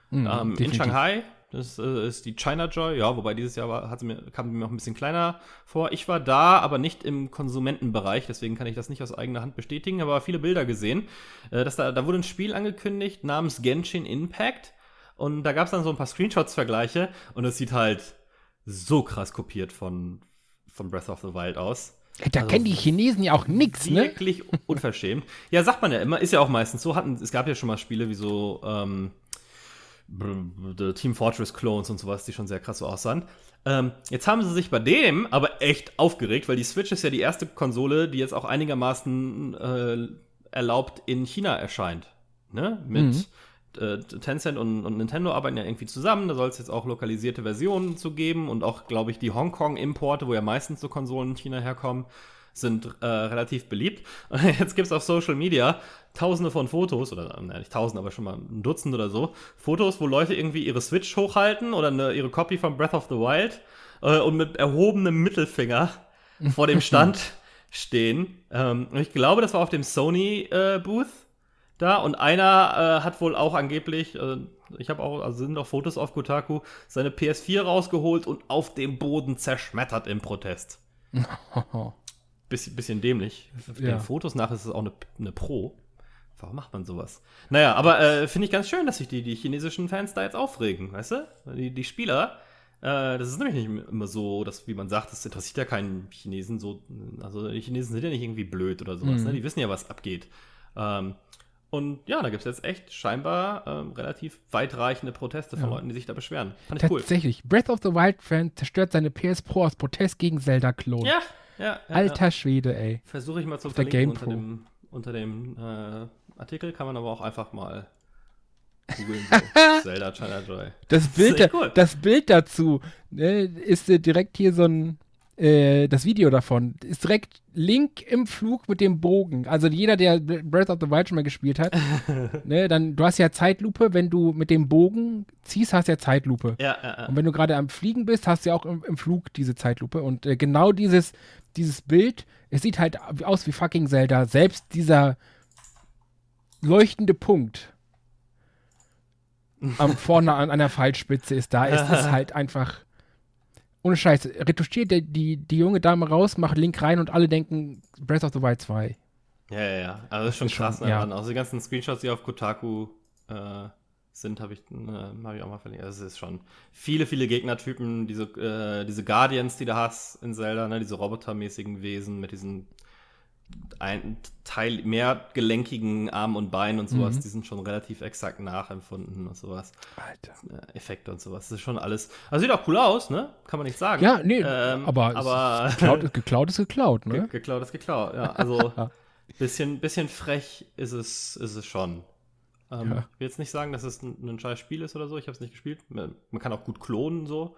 Hm, Ähm, in. Shanghai, das äh, ist die China Joy, ja, wobei dieses Jahr war, mir, kam mir noch ein bisschen kleiner vor. Ich war da, aber nicht im Konsumentenbereich, deswegen kann ich das nicht aus eigener Hand bestätigen, aber viele Bilder gesehen. Äh, dass da, da wurde ein Spiel angekündigt namens Genshin Impact und da gab es dann so ein paar Screenshots-Vergleiche und es sieht halt so krass kopiert von, von Breath of the Wild aus. Da also kennen die Chinesen ja auch nix, ne? Wirklich unverschämt. *laughs* Ja, sagt man ja immer, ist ja auch meistens so. Hatten, es gab ja schon mal Spiele wie so ähm, Team Fortress Clones und sowas, die schon sehr krass so aussahen. Ähm, jetzt haben sie sich bei dem aber echt aufgeregt, weil die Switch ist ja die erste Konsole, die jetzt auch einigermaßen äh, erlaubt in China erscheint. Ne? Mit äh, Tencent und, und Nintendo arbeiten ja irgendwie zusammen. Da soll es jetzt auch lokalisierte Versionen zu geben und auch, glaube ich, die Hongkong-Importe, wo ja meistens so Konsolen in China herkommen, sind äh, relativ beliebt. Und *laughs* jetzt gibt es auf Social Media tausende von Fotos, oder nein, nicht tausend, aber schon mal ein Dutzend oder so, Fotos, wo Leute irgendwie ihre Switch hochhalten oder eine, ihre Copy von Breath of the Wild äh, und mit erhobenem Mittelfinger vor dem *laughs* Stand stehen. Ähm, und ich glaube, das war auf dem Sony-Booth da und einer äh, hat wohl auch angeblich, äh, ich habe auch, also sind auch Fotos auf Kotaku, seine PS4 rausgeholt und auf dem Boden zerschmettert im Protest. *laughs* Bisschen, bisschen dämlich. Ja. Den Fotos nach ist es auch eine, eine Pro. Warum macht man sowas? Naja, aber äh, finde ich ganz schön, dass sich die, die chinesischen Fans da jetzt aufregen, weißt du? Die, die Spieler, äh, das ist nämlich nicht immer so, dass, wie man sagt, das interessiert ja keinen Chinesen so. Also die Chinesen sind ja nicht irgendwie blöd oder sowas, Mhm. ne? Die wissen ja, was abgeht. Ähm, und ja, da gibt es jetzt echt scheinbar ähm, relativ weitreichende Proteste von Ja. Leuten, die sich da beschweren. Fand ich cool. Tatsächlich. Breath of the Wild-Fan zerstört seine PS Pro aus Protest gegen Zelda-Klon. Ja, ja, ja. Alter Schwede, ey. Versuche ich mal zu Auf verlinken unter dem, unter dem äh, Artikel, kann man aber auch einfach mal googeln. *laughs* So. Zelda China Joy. Das Bild, echt da, cool. das Bild dazu ne, ist äh, direkt hier so ein, äh, das Video davon, ist direkt Link im Flug mit dem Bogen. Also jeder, der Breath of the Wild schon mal gespielt hat, *laughs* ne, dann, du hast ja Zeitlupe, wenn du mit dem Bogen ziehst, hast du ja Zeitlupe. Ja, ja, ja. Und wenn du gerade am Fliegen bist, hast du ja auch im, im Flug diese Zeitlupe. Und äh, genau dieses, dieses Bild, es sieht halt aus wie fucking Zelda. Selbst dieser leuchtende Punkt am vorne an einer Pfeilspitze ist da, ist es *laughs* halt einfach ohne Scheiß. Retuschiert die, die, die junge Dame raus, macht Link rein und alle denken Breath of the Wild 2. Ja, ja, ja. Also das ist schon Ist krass. schon- ne? ja. Also die ganzen Screenshots, die auf Kotaku äh, sind, habe ich, äh, hab ich auch mal verlinkt. Also es ist schon viele, viele Gegnertypen, diese, äh, diese Guardians, die du hast in Zelda, ne? diese robotermäßigen Wesen mit diesen ein Teil mehr gelenkigen Armen und Beinen und sowas, Mhm. die sind schon relativ exakt nachempfunden und sowas. Alter. Äh, Effekte und sowas. Das ist schon alles. Also sieht auch cool aus, ne? Kann man nicht sagen. Ja, nee, Ähm, aber, aber ist geklaut, ist *laughs* geklaut ist geklaut, Ge ne? geklaut ist geklaut, ja. Also *laughs* bisschen, bisschen frech ist es, ist es schon. Ähm, Ja. Ich will jetzt nicht sagen, dass es ein, ein scheiß Spiel ist oder so. Ich habe es nicht gespielt. Man man kann auch gut klonen so.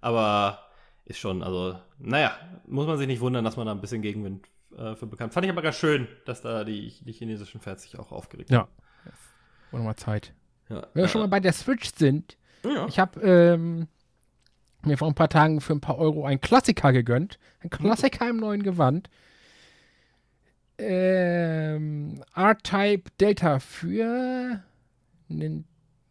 Aber ist schon, also, naja, muss man sich nicht wundern, dass man da ein bisschen Gegenwind äh, für bekommt. Fand ich aber ganz schön, dass da die, die chinesischen Fans sich auch aufgeregt Ja. Wurde mal Zeit. haben. Ja. Wenn wir schon mal bei der Switch sind, ja. ich habe ähm, mir vor ein paar Tagen für ein paar Euro einen Klassiker gegönnt. Ein Klassiker im neuen Gewand. Ähm, R-Type Delta für Nin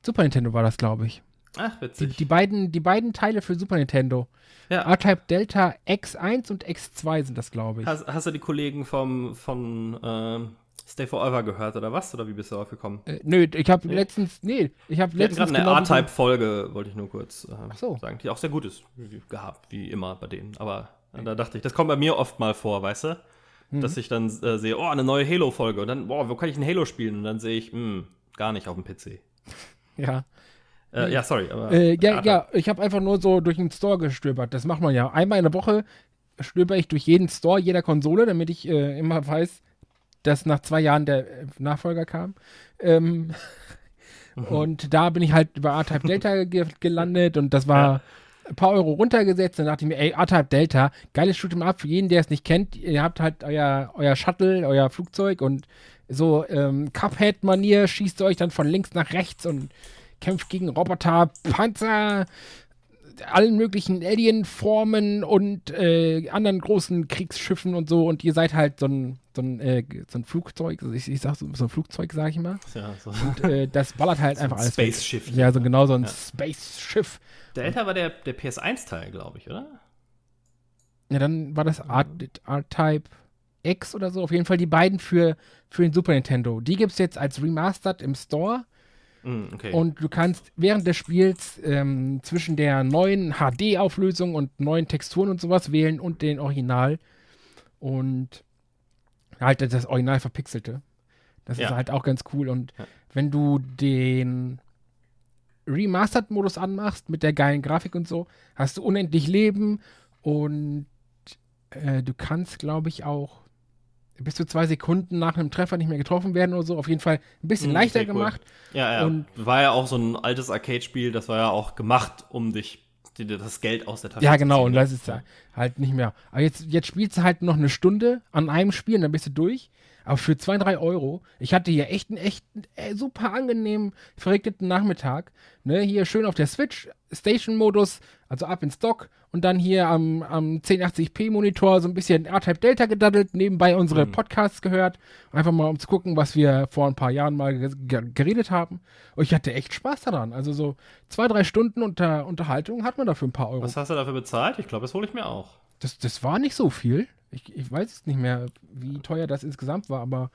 Super Nintendo war das, glaube ich. Ach, Die, witzig. die, beiden, die beiden Teile für Super Nintendo. ja. R-Type Delta X1 und X2 sind das, glaube ich. Hast, hast du die Kollegen vom, von ähm, Stay Forever gehört oder was? Oder wie bist du darauf gekommen? Äh, nö, ich habe Nee. letztens, nee, ich habe letztens gerade eine genau R-Type-Folge, wollte ich nur kurz äh, so. sagen, die auch sehr gut ist, wie, gehabt, wie immer bei denen. Aber äh, da dachte ich, das kommt bei mir oft mal vor, weißt du? Mhm. Dass ich dann äh, sehe, oh, eine neue Halo-Folge. Und dann, boah, wo kann ich ein Halo spielen? Und dann sehe ich, hm, gar nicht auf dem PC. *laughs* Ja. Äh, ja, sorry. Aber Äh, ja, ja, ich habe einfach nur so durch den Store gestöbert. Das macht man ja. Einmal in der Woche stöber ich durch jeden Store jeder Konsole, damit ich äh, immer weiß, dass nach zwei Jahren der äh, Nachfolger kam. Ähm, *laughs* Mhm. Und da bin ich halt über R-Type Delta *laughs* ge gelandet und das war ein paar Euro runtergesetzt. Dann dachte ich mir, ey, R-Type Delta, geiles Shoot'em Up für jeden, der es nicht kennt. Ihr habt halt euer, euer Shuttle, euer Flugzeug und so ähm, Cuphead-Manier schießt ihr euch dann von links nach rechts und kämpft gegen Roboter, Panzer, allen möglichen Alien-Formen und äh, anderen großen Kriegsschiffen und so. Und ihr seid halt so ein, so ein, äh, so ein Flugzeug, ich, ich sag so, so ein Flugzeug, sag ich mal. Ja, so. Und äh, das ballert halt einfach alles. weg. Space-Schiff. Ja, so genau so ein Ja. Space-Schiff. Delta war der, der PS1-Teil, glaube ich, oder? Ja, dann war das Art- R-Type X oder so. Auf jeden Fall die beiden für, für den Super Nintendo. Die gibt es jetzt als Remastered im Store. Hm, okay. Und du kannst während des Spiels ähm, zwischen der neuen HD-Auflösung und neuen Texturen und sowas wählen und den Original. Und halt das Original verpixelte. Das ist Ja. halt auch ganz cool. Und Ja. wenn du den Remastered-Modus anmachst mit der geilen Grafik und so, hast du unendlich Leben und äh, du kannst, glaube ich, auch bis zu zwei Sekunden nach einem Treffer nicht mehr getroffen werden oder so. Auf jeden Fall ein bisschen Hm, leichter okay, cool. gemacht. Ja, ja. Und- war ja auch so ein altes Arcade-Spiel, das war ja auch gemacht, um dich das Geld aus der Tasche Ja, genau, und das ist ja halt nicht mehr. Aber jetzt, jetzt spielst du halt noch eine Stunde an einem Spiel und dann bist du durch. Aber für 2, 3 Euro, ich hatte hier echt einen echt äh, super angenehmen, verregneten Nachmittag. Ne, hier schön auf der Switch, Station-Modus, also ab in Stock und dann hier am, am 1080p-Monitor so ein bisschen R-Type Delta gedaddelt, nebenbei unsere Mhm. Podcasts gehört. Einfach mal um zu gucken, was wir vor ein paar Jahren mal ge ge geredet haben. Und ich hatte echt Spaß daran. Also so zwei, drei Stunden unter Unterhaltung hat man dafür ein paar Euro. Was hast du dafür bezahlt? Ich glaube, das hole ich mir auch. Das, das war nicht so viel. Ich, ich weiß jetzt nicht mehr, wie teuer das insgesamt war, aber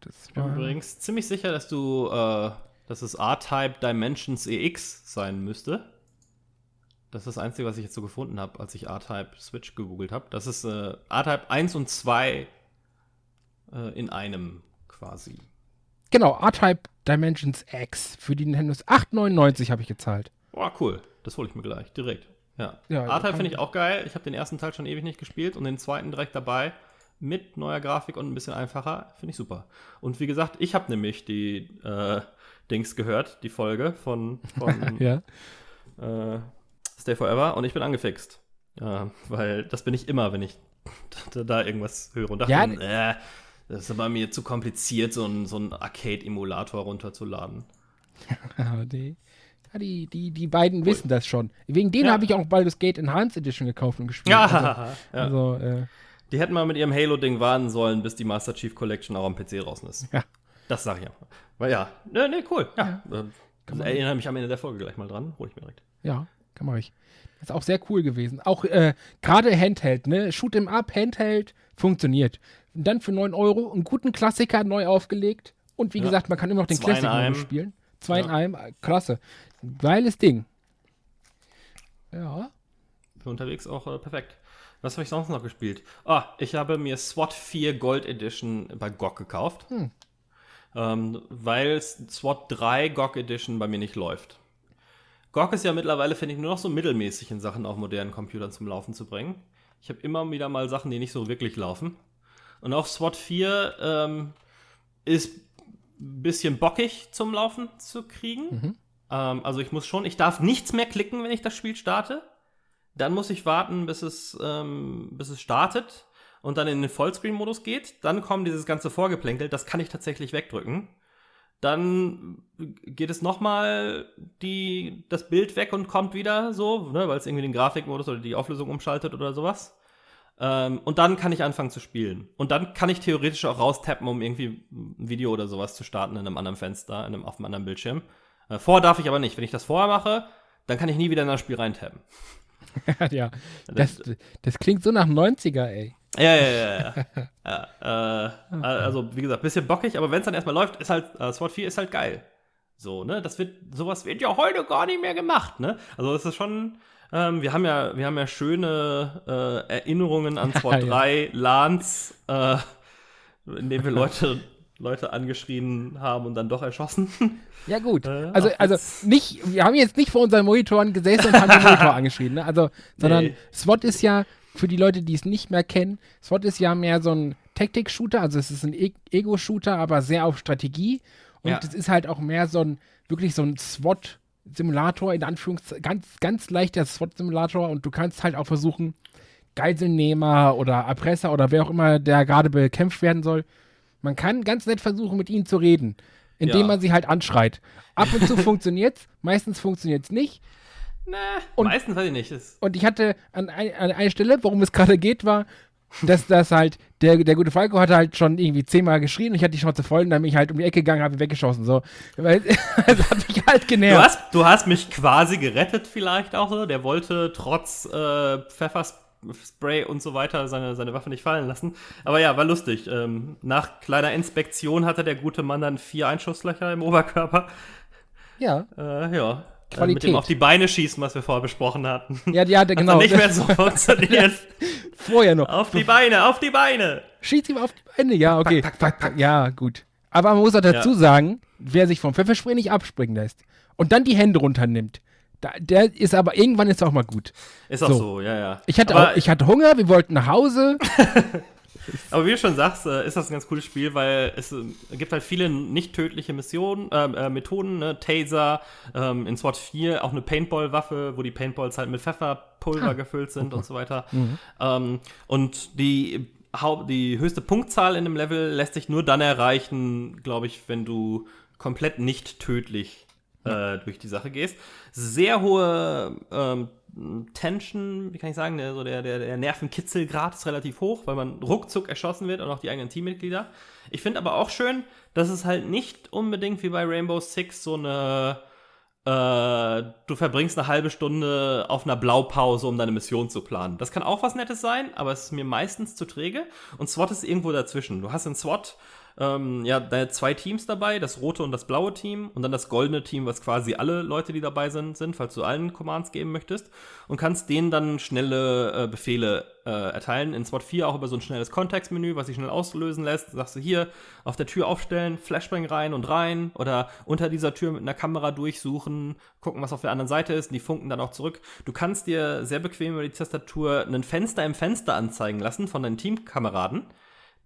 das Ich bin war. übrigens ziemlich sicher, dass du, äh, dass es R-Type Dimensions EX sein müsste. Das ist das Einzige, was ich jetzt so gefunden habe, als ich R-Type Switch gegoogelt habe. Das ist äh, R-Type 1 und 2 äh, in einem quasi. Genau, R-Type Dimensions X für die Nintendo 8,99 habe ich gezahlt. Boah, cool. Das hole ich mir gleich, direkt. Ja. Ja, R-Type finde ich auch geil. Ich habe den ersten Teil schon ewig nicht gespielt und den zweiten direkt dabei. Mit neuer Grafik und ein bisschen einfacher. Finde ich super. Und wie gesagt, ich habe nämlich die äh, Dings gehört, die Folge von, von *laughs* Ja. äh, Stay Forever und ich bin angefixt. Ja, weil das bin ich immer, wenn ich da, irgendwas höre und dachte, Ja, äh, das ist bei mir zu kompliziert, so einen so Arcade-Emulator runterzuladen. *laughs* Ja, die, ja, die, die, die beiden wissen das schon. Wegen denen Ja. habe ich auch Baldur's Gate Enhanced Edition gekauft und gespielt. Ja, Also, ja. also äh, Die hätten mal mit ihrem Halo-Ding warten sollen, bis die Master Chief Collection auch am PC draußen ist. Ja. Das sag ich einfach. Weil ja, ne, ne, cool. Ja. Äh, Kann also erinnere mich am Ende der Folge gleich mal dran. Hol ich mir direkt. Ja, kann man. Das ist auch sehr cool gewesen. Auch äh, gerade Handheld, ne? Shoot 'em up, Handheld, funktioniert. Und dann für 9 Euro einen guten Klassiker neu aufgelegt. Und wie ja. gesagt, man kann immer noch den Classic spielen. Zwei ja. in einem, klasse. Geiles Ding. Ja. Für unterwegs auch äh, perfekt. Was habe ich sonst noch gespielt? Ah, ich habe mir SWAT 4 Gold Edition bei GOG gekauft. Hm. Ähm, weil SWAT 3 GOG Edition bei mir nicht läuft. GOG ist ja mittlerweile, finde ich, nur noch so mittelmäßig in Sachen auf modernen Computern zum Laufen zu bringen. Ich habe immer wieder mal Sachen, die nicht so wirklich laufen. Und auch SWAT 4 ähm, ist ein bisschen bockig zum Laufen zu kriegen. Mhm. Ähm, also ich muss schon, ich darf nichts mehr klicken, wenn ich das Spiel starte. Dann muss ich warten, bis es, ähm, bis es startet und dann in den Vollscreen-Modus geht. Dann kommt dieses ganze Vorgeplänkel, das kann ich tatsächlich wegdrücken. Dann geht es nochmal das Bild weg und kommt wieder so, ne, weil es irgendwie den Grafikmodus oder die Auflösung umschaltet oder sowas. Ähm, und dann kann ich anfangen zu spielen. Und dann kann ich theoretisch auch raustappen, um irgendwie ein Video oder sowas zu starten in einem anderen Fenster, in einem, auf einem anderen Bildschirm. Äh, vorher darf ich aber nicht. Wenn ich das vorher mache, dann kann ich nie wieder in das Spiel reintappen. *laughs* ja, das, das klingt so nach 90er, ey. Ja, ja, ja. ja. *laughs* ja äh, also, wie gesagt, bisschen bockig, aber wenn es dann erstmal läuft, ist halt, äh, SWAT 4 ist halt geil. So, ne? Das wird, sowas wird ja heute gar nicht mehr gemacht, ne? Also, das ist schon, ähm, wir haben ja, wir haben ja schöne äh, Erinnerungen an SWAT 3, LANs, äh, in denen wir Leute, Leute angeschrien haben und dann doch erschossen. *laughs* Ja, gut. Äh, also, also nicht, wir haben jetzt nicht vor unseren Monitoren gesessen und haben den Monitor *laughs* angeschrien, ne? Also, sondern nee. SWAT ist ja für die Leute, die es nicht mehr kennen, SWAT ist ja mehr so ein Taktik-Shooter, also es ist ein e Ego-Shooter, aber sehr auf Strategie. Und ja. es ist halt auch mehr so ein, wirklich so ein SWAT-Simulator, in Anführungszeichen, ganz, ganz leichter SWAT-Simulator und du kannst halt auch versuchen, Geiselnehmer oder Erpresser oder wer auch immer, der gerade bekämpft werden soll, man kann ganz nett versuchen, mit ihnen zu reden, indem ja. man sie halt anschreit. Ab und zu *laughs* funktioniert's, meistens funktioniert's nicht. Na, und, meistens weiß ich nicht. Und ich hatte an, ein, an einer Stelle, worum es gerade geht, war, dass das halt, der, der gute Falco hatte halt schon irgendwie zehnmal geschrien und ich hatte die Schnauze voll und dann bin ich halt um die Ecke gegangen, habe ihn weggeschossen. So. Weil, das *laughs* hat mich halt genervt. Du hast, du hast mich quasi gerettet, vielleicht auch so. Der wollte trotz äh, Pfefferspray und so weiter seine, seine Waffe nicht fallen lassen. Aber ja, war lustig. Ähm, nach kleiner Inspektion hatte der gute Mann dann vier Einschusslöcher im Oberkörper. Ja. Äh, ja. Qualität. Mit dem auf die Beine schießen, was wir vorher besprochen hatten. Ja, die hatte genau. Hat nicht mehr so *laughs* funktioniert. Vorher noch. Auf die Beine, auf die Beine. Schieß ihm auf die Beine, ja, okay. Pack, pack, pack, ja, gut. Aber man muss auch dazu ja. sagen, wer sich vom Pfefferspray nicht abspringen lässt und dann die Hände runternimmt, da, der ist aber irgendwann ist auch mal gut. Ist auch so, so ja, ja. Ich hatte, auch, ich hatte Hunger, wir wollten nach Hause. *laughs* Aber wie du schon sagst, äh, ist das ein ganz cooles Spiel, weil es äh, gibt halt viele nicht tödliche Missionen, äh, äh, Methoden, ne? Taser, ähm, in SWAT 4 auch eine Paintball-Waffe, wo die Paintballs halt mit Pfefferpulver ah. gefüllt sind und so weiter. Mhm. Ähm, und die, die höchste Punktzahl in dem Level lässt sich nur dann erreichen, glaube ich, wenn du komplett nicht tödlich äh, durch die Sache gehst. Sehr hohe ähm, Tension, wie kann ich sagen, der, so der, der, der Nervenkitzelgrad ist relativ hoch, weil man ruckzuck erschossen wird und auch die eigenen Teammitglieder. Ich finde aber auch schön, dass es halt nicht unbedingt wie bei Rainbow Six so eine äh, du verbringst eine halbe Stunde auf einer Blaupause, um deine Mission zu planen. Das kann auch was Nettes sein, aber es ist mir meistens zu träge. Und SWAT ist irgendwo dazwischen. Du hast in SWAT ähm, ja, da zwei Teams dabei, das rote und das blaue Team und dann das goldene Team, was quasi alle Leute, die dabei sind, sind, falls du allen Commands geben möchtest und kannst denen dann schnelle äh, Befehle äh, erteilen. In SWAT 4 auch über so ein schnelles Kontextmenü, was sich schnell auslösen lässt. Sagst du hier auf der Tür aufstellen, Flashbang rein und rein oder unter dieser Tür mit einer Kamera durchsuchen, gucken, was auf der anderen Seite ist und die funken dann auch zurück. Du kannst dir sehr bequem über die Tastatur ein Fenster im Fenster anzeigen lassen von deinen Teamkameraden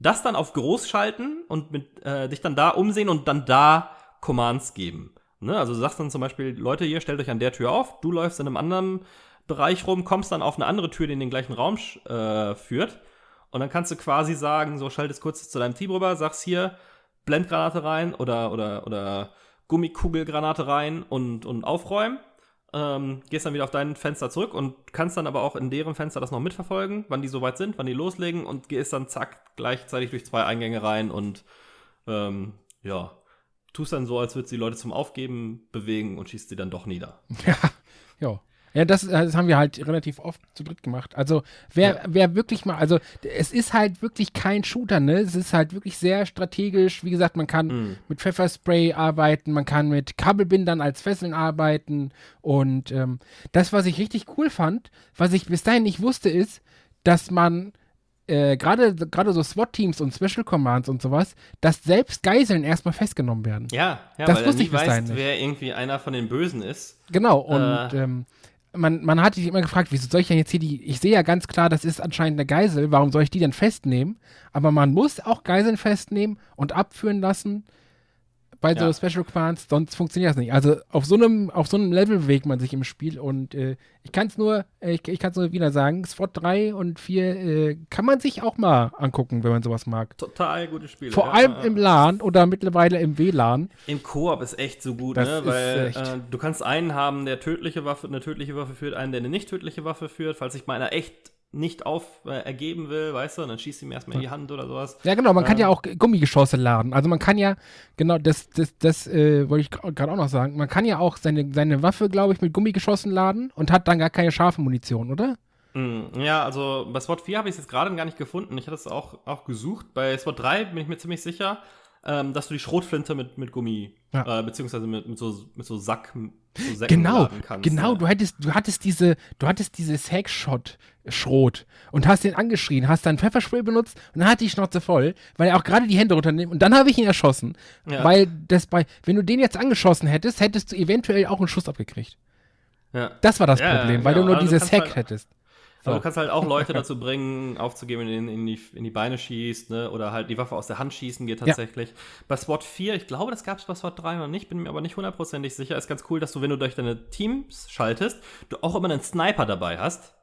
das dann auf groß schalten und mit, äh, dich dann da umsehen und dann da Commands geben. Ne? Also du sagst dann zum Beispiel, Leute, hier stellt euch an der Tür auf, du läufst in einem anderen Bereich rum, kommst dann auf eine andere Tür, die in den gleichen Raum äh, führt. Und dann kannst du quasi sagen, so schaltest kurz zu deinem Team rüber, sagst hier, Blendgranate rein oder, oder, oder Gummikugelgranate rein und, und aufräumen ähm, gehst dann wieder auf dein Fenster zurück und kannst dann aber auch in deren Fenster das noch mitverfolgen, wann die soweit sind, wann die loslegen und gehst dann zack gleichzeitig durch zwei Eingänge rein und ähm, ja, tust dann so, als würdest du die Leute zum Aufgeben bewegen und schießt sie dann doch nieder. *laughs* Ja, ja. Ja, das, das haben wir halt relativ oft zu dritt gemacht. Also, wer, ja. wer wirklich mal, also, es ist halt wirklich kein Shooter, ne? Es ist halt wirklich sehr strategisch. Wie gesagt, man kann mm. mit Pfefferspray arbeiten, man kann mit Kabelbindern als Fesseln arbeiten. Und ähm, das, was ich richtig cool fand, was ich bis dahin nicht wusste, ist, dass man äh, gerade gerade so SWAT-Teams und Special Commands und sowas, dass selbst Geiseln erstmal festgenommen werden. Ja, ja das weil wusste ich bis dahin nicht. wer irgendwie einer von den Bösen ist. Genau, und äh, ähm, man, man hat sich immer gefragt, wieso soll ich denn jetzt hier die, ich sehe ja ganz klar, das ist anscheinend eine Geisel, warum soll ich die denn festnehmen? Aber man muss auch Geiseln festnehmen und abführen lassen bei ja. so Special Commands, sonst funktioniert das nicht. Also auf so einem, auf so einem Level bewegt man sich im Spiel und äh, ich kann es nur, äh, ich, ich kann es nur wieder sagen, SWAT 3 und 4 äh, kann man sich auch mal angucken, wenn man sowas mag. Total gute Spiele. Vor ja, allem ja. im LAN oder mittlerweile im WLAN. Im Koop ist echt so gut, das ne? Weil äh, du kannst einen haben, der tödliche Waffe, eine tödliche Waffe führt, einen, der eine nicht tödliche Waffe führt, falls sich mal einer echt nicht auf äh, ergeben will, weißt du, und dann schießt ihm erstmal in die Hand oder sowas. Ja, genau, man ähm, kann ja auch Gummigeschosse laden. Also man kann ja, genau, das, das, das äh, wollte ich gerade auch noch sagen, man kann ja auch seine, seine Waffe, glaube ich, mit Gummigeschossen laden und hat dann gar keine scharfe Munition, oder? Mm, ja, also bei SWAT 4 habe ich es jetzt gerade gar nicht gefunden. Ich hatte es auch, auch gesucht. Bei SWAT 3 bin ich mir ziemlich sicher, ähm, dass du die Schrotflinte mit, mit Gummi, ja. äh, beziehungsweise mit, mit, so, mit so Sack, so genau, kannst, genau, ja. du hattest, du hattest diese, du hattest diese Sackshot-Schrot und hast den angeschrien, hast dann Pfefferspray benutzt und dann hat die Schnauze voll, weil er auch gerade die Hände runternimmt und dann habe ich ihn erschossen. Ja. Weil das bei, wenn du den jetzt angeschossen hättest, hättest du eventuell auch einen Schuss abgekriegt. Ja. Das war das Problem, weil du nur diese Sack halt, hättest. Aber du kannst halt auch Leute *laughs* dazu bringen, aufzugeben, in, in, die, in die Beine schießt, ne? Oder halt die Waffe aus der Hand schießen geht tatsächlich. Ja. Bei SWAT 4, ich glaube, das gab es bei SWAT 3 noch nicht, bin mir aber nicht hundertprozentig sicher. Ist ganz cool, dass du, wenn du durch deine Teams schaltest, du auch immer einen Sniper dabei hast,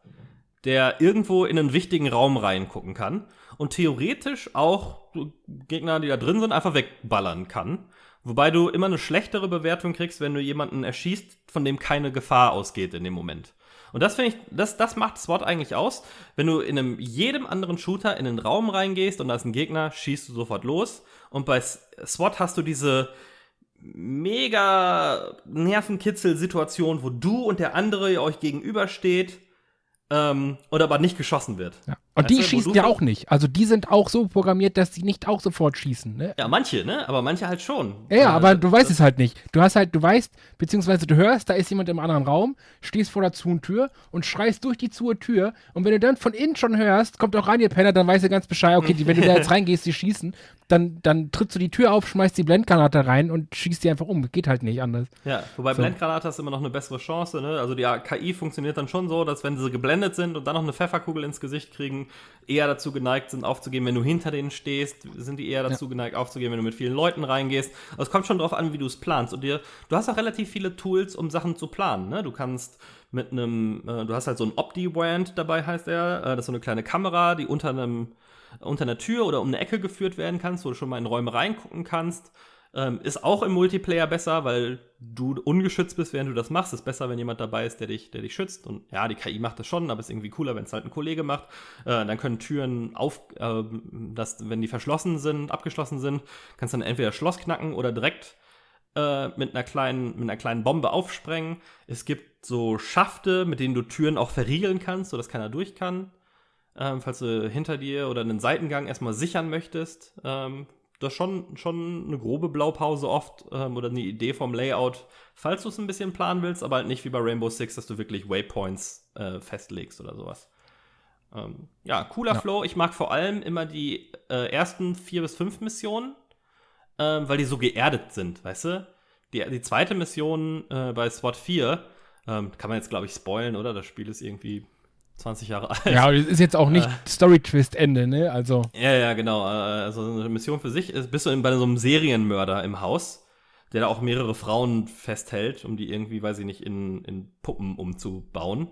der irgendwo in einen wichtigen Raum reingucken kann und theoretisch auch Gegner, die da drin sind, einfach wegballern kann. Wobei du immer eine schlechtere Bewertung kriegst, wenn du jemanden erschießt, von dem keine Gefahr ausgeht in dem Moment. Und das finde ich, das, das macht SWAT eigentlich aus. Wenn du in einem jedem anderen Shooter in einen Raum reingehst und da ist ein Gegner, schießt du sofort los. Und bei SWAT hast du diese mega Nervenkitzel-Situation, wo du und der andere euch gegenübersteht ähm, und aber nicht geschossen wird. Ja. Und die schießen ja auch nicht. Also die sind auch so programmiert, dass sie nicht auch sofort schießen. Ne? Ja, manche, ne? Aber manche halt schon. Ja, ja aber du weißt es halt nicht. Du hast halt, du weißt, beziehungsweise du hörst, da ist jemand im anderen Raum, stehst vor der Zuhentür und schreist durch die Zuhentür. Und wenn du dann von innen schon hörst, kommt auch rein, ihr Penner, dann weißt du ganz Bescheid, okay, die, wenn du da jetzt *laughs* reingehst, die schießen, dann, dann trittst du die Tür auf, schmeißt die Blendgranate rein und schießt die einfach um. Geht halt nicht anders. Ja, wobei so. Blendgranate hast immer noch eine bessere Chance, ne? Also die KI funktioniert dann schon so, dass wenn sie geblendet sind und dann noch eine Pfefferkugel ins Gesicht kriegen, eher dazu geneigt sind, aufzugeben, wenn du hinter denen stehst, sind die eher dazu ja. geneigt, aufzugeben, wenn du mit vielen Leuten reingehst. Also es kommt schon darauf an, wie du es planst. Und dir, du hast auch relativ viele Tools, um Sachen zu planen. Ne? Du kannst mit einem, äh, du hast halt so ein Opti-Wand dabei, heißt er. Äh, das ist so eine kleine Kamera, die unter einem unter einer Tür oder um eine Ecke geführt werden kannst, wo du schon mal in Räume reingucken kannst. Ähm, ist auch im Multiplayer besser, weil du ungeschützt bist, während du das machst. Ist besser, wenn jemand dabei ist, der dich, der dich schützt. Und ja, die KI macht das schon, aber ist irgendwie cooler, wenn es halt ein Kollege macht. Äh, dann können Türen auf, äh, das, wenn die verschlossen sind, abgeschlossen sind, kannst du dann entweder Schloss knacken oder direkt äh, mit einer kleinen, mit einer kleinen Bombe aufsprengen. Es gibt so Schafte, mit denen du Türen auch verriegeln kannst, sodass keiner durch kann. Ähm, falls du hinter dir oder einen Seitengang erstmal sichern möchtest, ähm, das schon, schon eine grobe Blaupause oft ähm, oder eine Idee vom Layout, falls du es ein bisschen planen willst, aber halt nicht wie bei Rainbow Six, dass du wirklich Waypoints äh, festlegst oder sowas. Ähm, ja, cooler ja. Flow. Ich mag vor allem immer die äh, ersten vier bis fünf Missionen, äh, weil die so geerdet sind, weißt du? Die, die zweite Mission äh, bei SWAT 4, ähm, kann man jetzt, glaube ich, spoilen, oder? Das Spiel ist irgendwie 20 Jahre alt. Ja, das ist jetzt auch nicht äh, Story-Twist-Ende, ne? Also. Ja, ja, genau. Äh, also eine Mission für sich ist, bist du bei so einem Serienmörder im Haus, der da auch mehrere Frauen festhält, um die irgendwie, weiß ich nicht, in, in Puppen umzubauen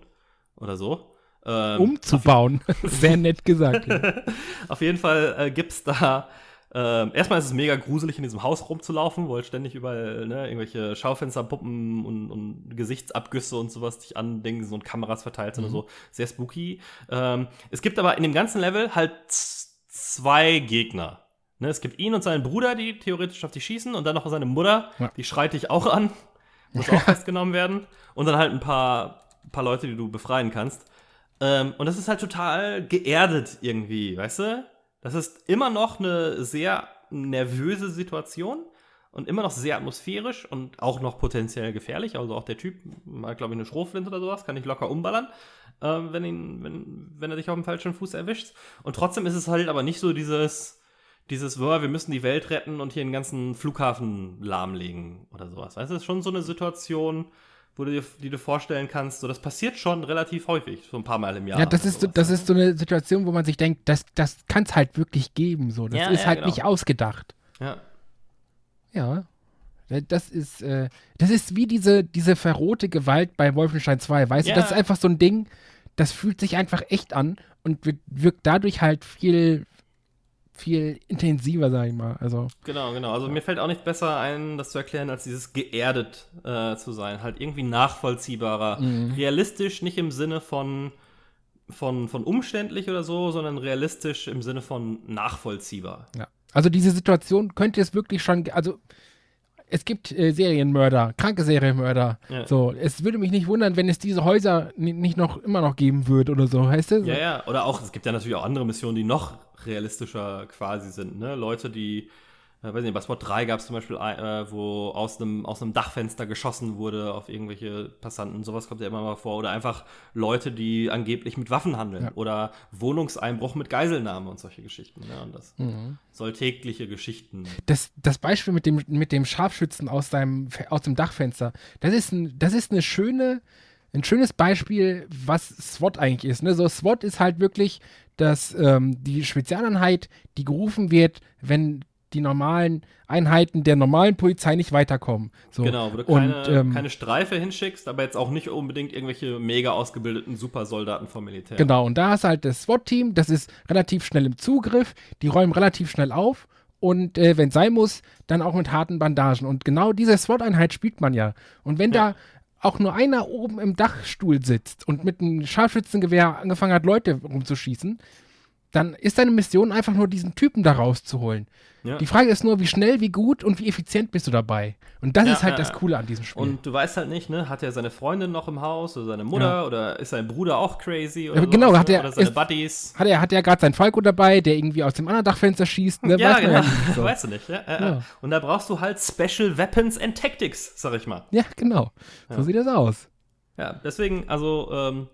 oder so. Ähm, umzubauen. *laughs* Sehr nett gesagt. Ja. *laughs* auf jeden Fall äh, gibt's da ähm, erstmal ist es mega gruselig, in diesem Haus rumzulaufen, wo halt ständig überall ne, irgendwelche Schaufensterpuppen und, und Gesichtsabgüsse und sowas dich andingen und Kameras verteilt sind mhm. und so. Sehr spooky. Ähm, es gibt aber in dem ganzen Level halt zwei Gegner. Ne, es gibt ihn und seinen Bruder, die theoretisch auf dich schießen, und dann noch seine Mutter, Ja. die schreit dich auch an, muss auch *laughs* festgenommen werden. Und dann halt ein paar, paar Leute, die du befreien kannst. Ähm, und das ist halt total geerdet irgendwie, weißt du? Das ist immer noch eine sehr nervöse Situation und immer noch sehr atmosphärisch und auch noch potenziell gefährlich. Also auch der Typ mal, glaube ich, eine Schrotflinte oder sowas, kann ich locker umballern, ähm, wenn, ihn, wenn, wenn er dich auf dem falschen Fuß erwischt. Und trotzdem ist es halt aber nicht so dieses, dieses, boah, wir müssen die Welt retten und hier den ganzen Flughafen lahmlegen oder sowas. Weißt das ist schon so eine Situation, wo du dir, die du vorstellen kannst, so das passiert schon relativ häufig, so ein paar Mal im Jahr. Ja, das ist, so, das ist so eine Situation, wo man sich denkt, das, das kann es halt wirklich geben. So. Das Ja, ist ja, halt genau. nicht ausgedacht. Ja. Ja. Das ist, äh, das ist wie diese, diese verrohte Gewalt bei Wolfenstein 2, weißt Ja. du? Das ist einfach so ein Ding, das fühlt sich einfach echt an und wirkt dadurch halt viel, viel intensiver, sag ich mal. Also, Genau, genau. Also mir fällt auch nicht besser ein, das zu erklären, als dieses geerdet äh, zu sein. Halt irgendwie nachvollziehbarer. Mhm. Realistisch, nicht im Sinne von, von, von umständlich oder so, sondern realistisch im Sinne von nachvollziehbar. ja. Also diese Situation könnte es wirklich schon, also es gibt äh, Serienmörder, kranke Serienmörder. Ja. So, es würde mich nicht wundern, wenn es diese Häuser ni- nicht noch immer noch geben würde oder so, heißt du? Ja, ja. Oder auch, es gibt ja natürlich auch andere Missionen, die noch realistischer quasi sind. Ne? Leute, die, äh, weiß nicht, bei Spot 3 gab es zum Beispiel, äh, wo aus einem, aus Dachfenster geschossen wurde auf irgendwelche Passanten. Sowas kommt ja immer mal vor. Oder einfach Leute, die angeblich mit Waffen handeln. Ja. Oder Wohnungseinbruch mit Geiselnahme und solche Geschichten. Ne? Und das Mhm. soll tägliche Geschichten. das, das Beispiel mit dem, mit dem Scharfschützen aus, seinem, aus dem Dachfenster, das ist, ein, das ist eine schöne, ein schönes Beispiel, was SWAT eigentlich ist. Ne? So, SWAT ist halt wirklich dass ähm, die Spezialeinheit, die gerufen wird, wenn die normalen Einheiten der normalen Polizei nicht weiterkommen. So. Genau, wo du Und, keine, ähm, keine Streife hinschickst, aber jetzt auch nicht unbedingt irgendwelche mega ausgebildeten Supersoldaten vom Militär. Genau, und da du halt das SWAT-Team, das ist relativ schnell im Zugriff, die räumen relativ schnell auf und äh, wenn sein muss, dann auch mit harten Bandagen. Und genau diese SWAT-Einheit spielt man ja. Und wenn Ja. da auch nur einer oben im Dachstuhl sitzt und mit einem Scharfschützengewehr angefangen hat, Leute rumzuschießen, dann ist deine Mission einfach nur diesen Typen da rauszuholen. Ja. Die Frage ist nur, wie schnell, wie gut und wie effizient bist du dabei. Und das Ja, ist halt ja, das. Coole an diesem Spiel. Und du weißt halt nicht, ne, hat er seine Freundin noch im Haus oder seine Mutter oder ist sein Bruder auch crazy oder genau, sowas, hat ne? er- oder seine ist- Buddies. hat er hat er gerade seinen Falco dabei, der irgendwie aus dem anderen Dachfenster schießt? Ne? Ja, Weiß genau. nicht so. *laughs* Weißt du nicht, ja? Äh. Und da brauchst du halt Special Weapons and Tactics, sag ich mal. Ja, genau. So sieht das aus. Ja, deswegen, also ähm,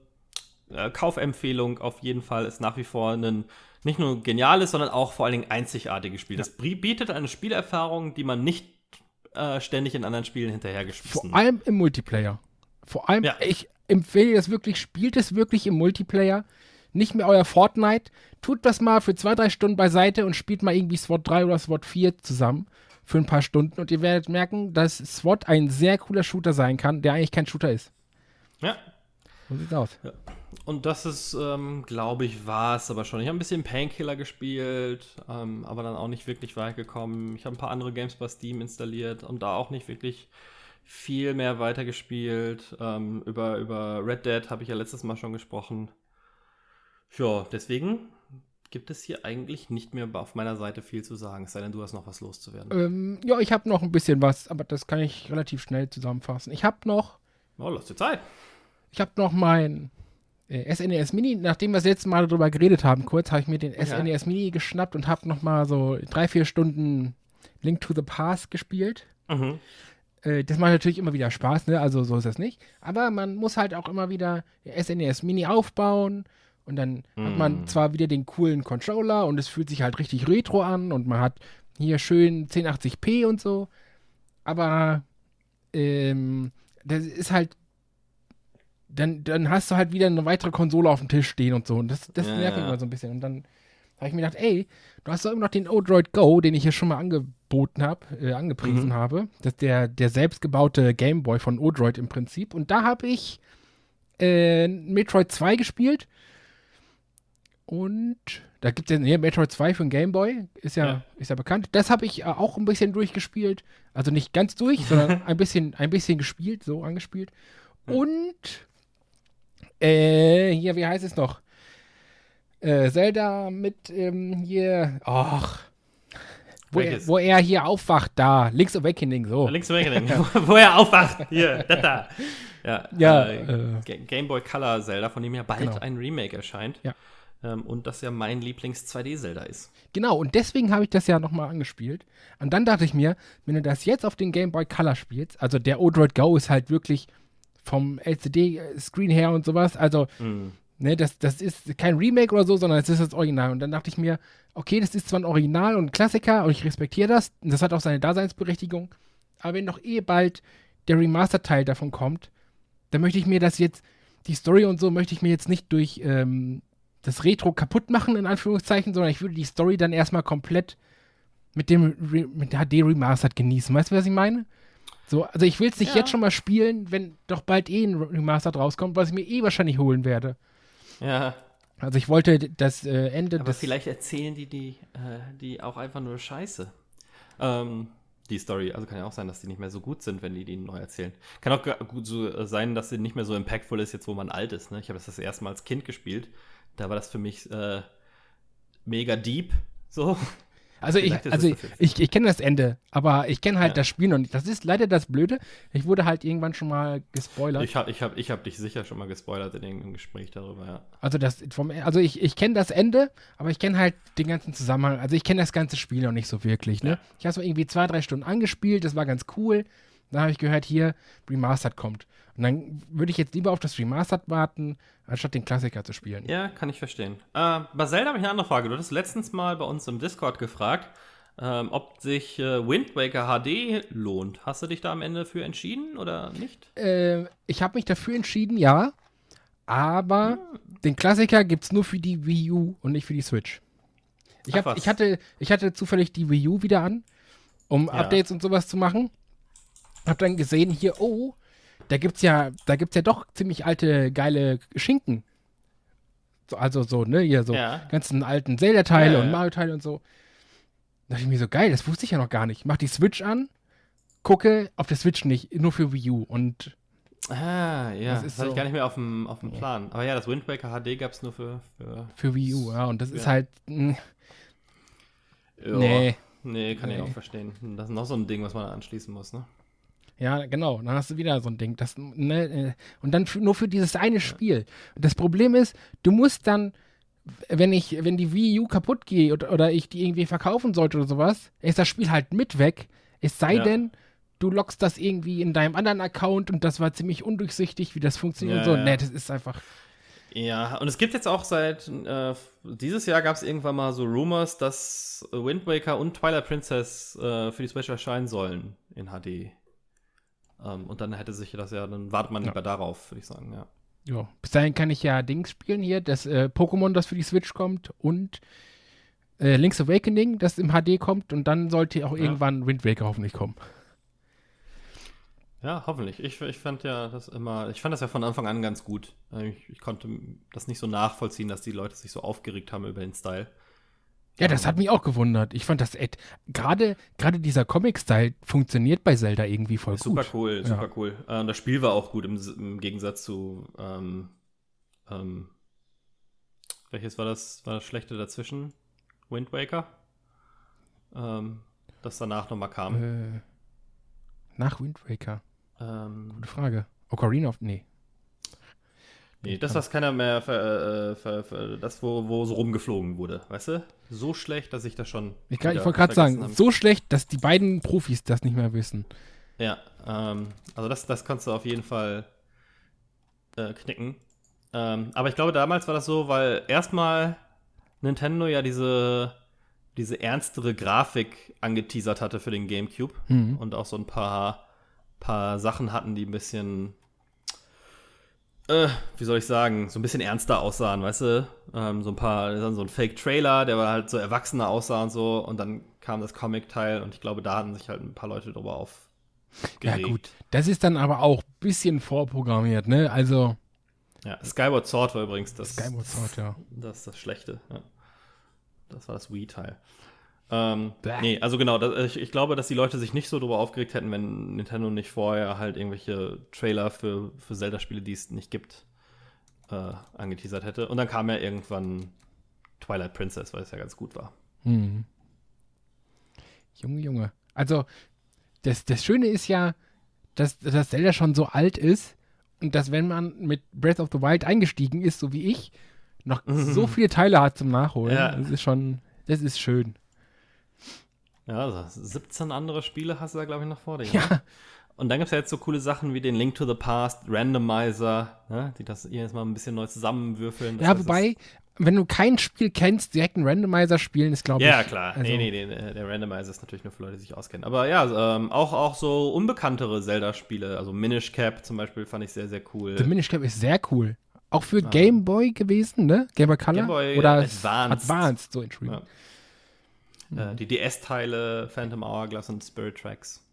äh, Kaufempfehlung auf jeden Fall ist nach wie vor ein nicht nur geniales, sondern auch vor allen Dingen einzigartiges Spiel. Das brie- bietet eine Spielerfahrung, die man nicht äh, ständig in anderen Spielen Vor hinterhergeschmissen allem im Multiplayer. Vor allem, Ja. ich empfehle das wirklich, spielt es wirklich im Multiplayer. Nicht mehr euer Fortnite. Tut das mal für zwei, drei Stunden beiseite und spielt mal irgendwie SWAT 3 oder SWAT 4 zusammen für ein paar Stunden und ihr werdet merken, dass SWAT ein sehr cooler Shooter sein kann, der eigentlich kein Shooter ist. Ja, So sieht's aus. Und das ist, ähm, glaube ich, war es aber schon. Ich habe ein bisschen Painkiller gespielt, ähm, aber dann auch nicht wirklich weit gekommen. Ich habe ein paar andere Games bei Steam installiert und da auch nicht wirklich viel mehr weitergespielt. Ähm, über, über Red Dead habe ich ja letztes Mal schon gesprochen. Ja, deswegen gibt es hier eigentlich nicht mehr auf meiner Seite viel zu sagen, es sei denn, du hast noch was loszuwerden. Ähm, ja, ich habe noch ein bisschen was, aber das kann ich relativ schnell zusammenfassen. Ich habe noch Oh, lass dir Zeit. Ich habe noch mein äh, SNES Mini, nachdem wir das letzte Mal darüber geredet haben, kurz, habe ich mir den Ja. SNES Mini geschnappt und habe noch mal so drei, vier Stunden Link to the Past gespielt. Mhm. Äh, das macht natürlich immer wieder Spaß, ne? Also so ist das nicht. Aber man muss halt auch immer wieder SNES Mini aufbauen und dann hat man Mm. zwar wieder den coolen Controller und es fühlt sich halt richtig retro an und man hat hier schön 1080p und so. Aber ähm, das ist halt dann, dann hast du halt wieder eine weitere Konsole auf dem Tisch stehen und so. Und das, das Ja, nervt mich ja. immer so ein bisschen. Und dann habe ich mir gedacht, ey, du hast doch immer noch den Odroid Go, den ich hier schon mal angeboten habe, äh, angepriesen Mhm. habe. Das ist der, der selbstgebaute Gameboy von Odroid im Prinzip. Und da habe ich äh, Metroid 2 gespielt. Und da gibt es ja nee, Metroid 2 für den Gameboy, ist ja, Ja. ist ja bekannt. Das habe ich äh, auch ein bisschen durchgespielt. Also nicht ganz durch, *laughs* sondern ein bisschen, ein bisschen gespielt, so angespielt. Und äh, hier, wie heißt es noch? Äh, Zelda mit ähm, hier, ach, Wo er, wo er, hier aufwacht, da. Link's Awakening, so. Link's *laughs* Awakening, *laughs* wo er aufwacht. Hier, da, da. Ja, ja äh, äh, Game Boy Color Zelda, von dem ja bald genau. ein Remake erscheint. Ja. Ähm, und das ja mein Lieblings-2D-Zelda ist. Genau, und deswegen habe ich das ja nochmal angespielt. Und dann dachte ich mir, wenn du das jetzt auf den Game Boy Color spielst, also der Odroid Go ist halt wirklich vom LCD-Screen her und sowas, also mm. ne, das, das ist kein Remake oder so, sondern es ist das Original. Und dann dachte ich mir, okay, das ist zwar ein Original und ein Klassiker und ich respektiere das, und das hat auch seine Daseinsberechtigung, aber wenn doch eh bald der Remaster-Teil davon kommt, dann möchte ich mir das jetzt, die Story und so, möchte ich mir jetzt nicht durch ähm, das Retro kaputt machen, in Anführungszeichen, sondern ich würde die Story dann erstmal komplett mit dem Re mit HD Remastered genießen. Weißt du, was ich meine? So, also ich will es nicht ja. jetzt schon mal spielen, wenn doch bald eh ein Remastered rauskommt, was ich mir eh wahrscheinlich holen werde. Ja. Also ich wollte das äh, Ende Aber vielleicht erzählen die die, äh, die auch einfach nur Scheiße. Ähm, die Story. Also kann ja auch sein, dass die nicht mehr so gut sind, wenn die die neu erzählen. Kann auch gut so äh, sein, dass sie nicht mehr so impactful ist, jetzt wo man alt ist. Ne? Ich habe das das erste Mal als Kind gespielt da war das für mich äh, mega deep. So. Also ich, also ich, ich kenne das Ende, aber ich kenne halt ja. das Spiel noch nicht. Das ist leider das Blöde. Ich wurde halt irgendwann schon mal gespoilert. Ich habe ich hab, ich hab dich sicher schon mal gespoilert in irgendeinem Gespräch darüber, ja. Also das vom, also ich, ich kenne das Ende, aber ich kenne halt den ganzen Zusammenhang. Also ich kenne das ganze Spiel noch nicht so wirklich, ne? Ja. Ich habe so irgendwie zwei, drei Stunden angespielt, das war ganz cool. Dann habe ich gehört, hier, Remastered kommt. Und dann würde ich jetzt lieber auf das Remastered warten, anstatt den Klassiker zu spielen. Ja, kann ich verstehen. Äh, bei Zelda habe ich eine andere Frage. Du hast letztens mal bei uns im Discord gefragt, ähm, ob sich äh, Wind Waker HD lohnt. Hast du dich da am Ende für entschieden oder nicht? Äh, ich habe mich dafür entschieden, ja. Aber hm. den Klassiker gibt es nur für die Wii U und nicht für die Switch. Ich, hab, ich, hatte, ich hatte zufällig die Wii U wieder an, um ja. Updates und sowas zu machen hab dann gesehen hier, oh, da gibt's ja, da gibt's ja doch ziemlich alte, geile Schinken. So, also so, ne, hier so ja. ganzen alten Zelda-Teile ja, und Mario-Teile und so. Da dachte ich mir so, geil, das wusste ich ja noch gar nicht. Mach die Switch an, gucke auf der Switch nicht, nur für Wii U und Ah, ja, das, das hatte so. ich gar nicht mehr auf dem, auf dem Plan. Aber ja, das Wind Waker HD gab es nur für, für, für Wii U, ja, und das ist halt. Mh, hm. nee. Nee, kann nee. ich auch verstehen. Das ist noch so ein Ding, was man anschließen muss, ne? Ja, genau. Dann hast du wieder so ein Ding. Das, ne, äh, und dann nur für dieses eine Spiel. Das Problem ist, du musst dann, wenn ich, wenn die Wii U kaputt geht oder, oder ich die irgendwie verkaufen sollte oder sowas, ist das Spiel halt mit weg. Es sei ja. denn, du lockst das irgendwie in deinem anderen Account und das war ziemlich undurchsichtig, wie das funktioniert ja, und so. Ja. Ne, das ist einfach. Ja, und es gibt jetzt auch seit äh, dieses Jahr gab es irgendwann mal so Rumors, dass Wind Waker und Twilight Princess äh, für die Switch erscheinen sollen in HD. Ähm, und dann hätte sich das ja, dann wartet man ja. lieber darauf, würde ich sagen, ja. Ja, bis dahin kann ich ja Dings spielen hier, das äh, Pokémon, das für die Switch kommt und äh, Link's Awakening, das im HD kommt und dann sollte auch ja. irgendwann Wind Waker hoffentlich kommen. Ja, hoffentlich. Ich, ich fand ja das immer, ich fand das ja von Anfang an ganz gut. Ich, ich konnte das nicht so nachvollziehen, dass die Leute sich so aufgeregt haben über den Style. Ja, das hat mich auch gewundert. Ich fand das gerade gerade dieser Comic-Style funktioniert bei Zelda irgendwie voll super gut. Cool, super ja. cool. Äh, das Spiel war auch gut im, im Gegensatz zu ähm, ähm, welches war das, war das schlechte dazwischen? Wind Waker? Ähm, das danach nochmal kam. Äh, nach Wind Waker? Ähm, Gute Frage. Ocarina of. Nee. Nee, das, was keiner mehr, ver, äh, ver, ver, das, wo, wo so rumgeflogen wurde, weißt du? So schlecht, dass ich das schon. Ich, ich wollte gerade sagen, haben. so schlecht, dass die beiden Profis das nicht mehr wissen. Ja, ähm, also das, das kannst du auf jeden Fall äh, knicken. Ähm, aber ich glaube, damals war das so, weil erstmal Nintendo ja diese, diese ernstere Grafik angeteasert hatte für den GameCube mhm. und auch so ein paar, paar Sachen hatten, die ein bisschen äh, wie soll ich sagen, so ein bisschen ernster aussahen, weißt du? Ähm, so ein paar, so ein Fake-Trailer, der war halt so erwachsener aussah und so. Und dann kam das Comic-Teil und ich glaube, da hatten sich halt ein paar Leute drüber auf. Ja, gut. Das ist dann aber auch ein bisschen vorprogrammiert, ne? Also. Ja, Skyward Sword war übrigens das. Skyward Sword, ja. Das ist das Schlechte, ja. Das war das Wii-Teil. Ähm, nee, also genau, das, ich, ich, glaube, dass die Leute sich nicht so darüber aufgeregt hätten, wenn Nintendo nicht vorher halt irgendwelche Trailer für, für Zelda-Spiele, die es nicht gibt, äh, angeteasert hätte. Und dann kam ja irgendwann Twilight Princess, weil es ja ganz gut war. Hm. Junge, Junge. Also, das, das Schöne ist ja, dass, dass Zelda schon so alt ist und dass, wenn man mit Breath of the Wild eingestiegen ist, so wie ich, noch *laughs* so viele Teile hat zum Nachholen. Ja. Das ist schon, das ist schön. Ja, also 17 andere Spiele hast du da, glaube ich, noch vor dir. ne? Ja, Und dann gibt es ja jetzt so coole Sachen wie den Link to the Past, Randomizer, ne, die das jedes Mal ein bisschen neu zusammenwürfeln. Ja heißt, wobei, wenn du kein Spiel kennst, direkt einen Randomizer spielen, ist, glaube ich. Ja, klar. Also, nee, nee, nee, der der Randomizer ist natürlich nur für Leute, die sich auskennen. Aber ja, ähm, auch, auch so unbekanntere Zelda-Spiele, also Minish Cap zum Beispiel, fand ich sehr, sehr cool. The Minish Cap ist sehr cool. Auch für Game Boy gewesen, ne? Game Boy Color? Game Boy Oder Advanced. Advanced, so Entschuldigung. Äh, die DS-Teile, Phantom Hourglass und Spirit Tracks.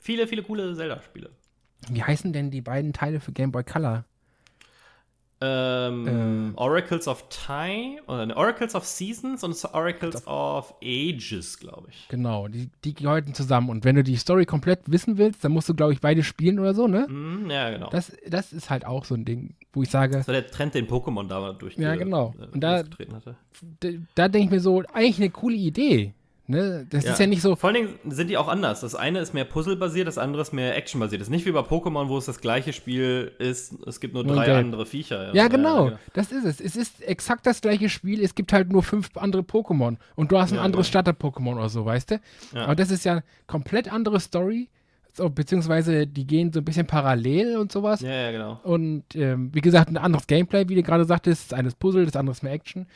Viele, viele coole Zelda-Spiele. Wie heißen denn die beiden Teile für Game Boy Color? Ähm, Oracles of Time, oder ne, Oracles of Seasons und Oracles of Ages, glaube ich. Genau, die, die gehören zusammen. Und wenn du die Story komplett wissen willst, dann musst du, glaube ich, beide spielen oder so, ne? Hm, ja, genau. Das, das ist halt auch so ein Ding, wo ich sage, war der Trend, den Pokémon da durch Ja, genau. Äh, Und da- da denke ich mir so, eigentlich eine coole Idee. Ne? Das ist ja nicht so, Vor allen Dingen sind die auch anders. Das eine ist mehr Puzzle-basiert, das andere ist mehr Action-basiert. Das ist nicht wie bei Pokémon, wo es das gleiche Spiel ist, es gibt nur Nur drei andere Viecher. ja genau, das ist es. Es ist exakt das gleiche Spiel, es gibt halt nur fünf andere Pokémon. Und du hast ein Ja, anderes genau. Starter-Pokémon oder so, weißt du? Ja. Aber das ist ja komplett andere Story. So, beziehungsweise die gehen so ein bisschen parallel und sowas. Ja, ja, genau. Und ähm, wie gesagt, ein anderes Gameplay, wie du gerade sagtest. Das eine ist Puzzle, das andere ist mehr Action.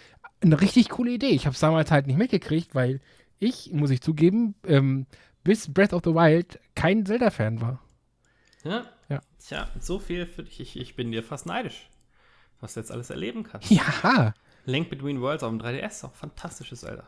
Eine richtig coole Idee. Ich habe es damals halt nicht mitgekriegt, weil ich, muss ich zugeben, ähm, bis Breath of the Wild kein Zelda-Fan war. Ja. Ja. Tja, so viel für dich. Ich, ich bin dir fast neidisch, was du jetzt alles erleben kannst. Ja, Link Between Worlds auf dem 3DS, auch fantastisches Zelda.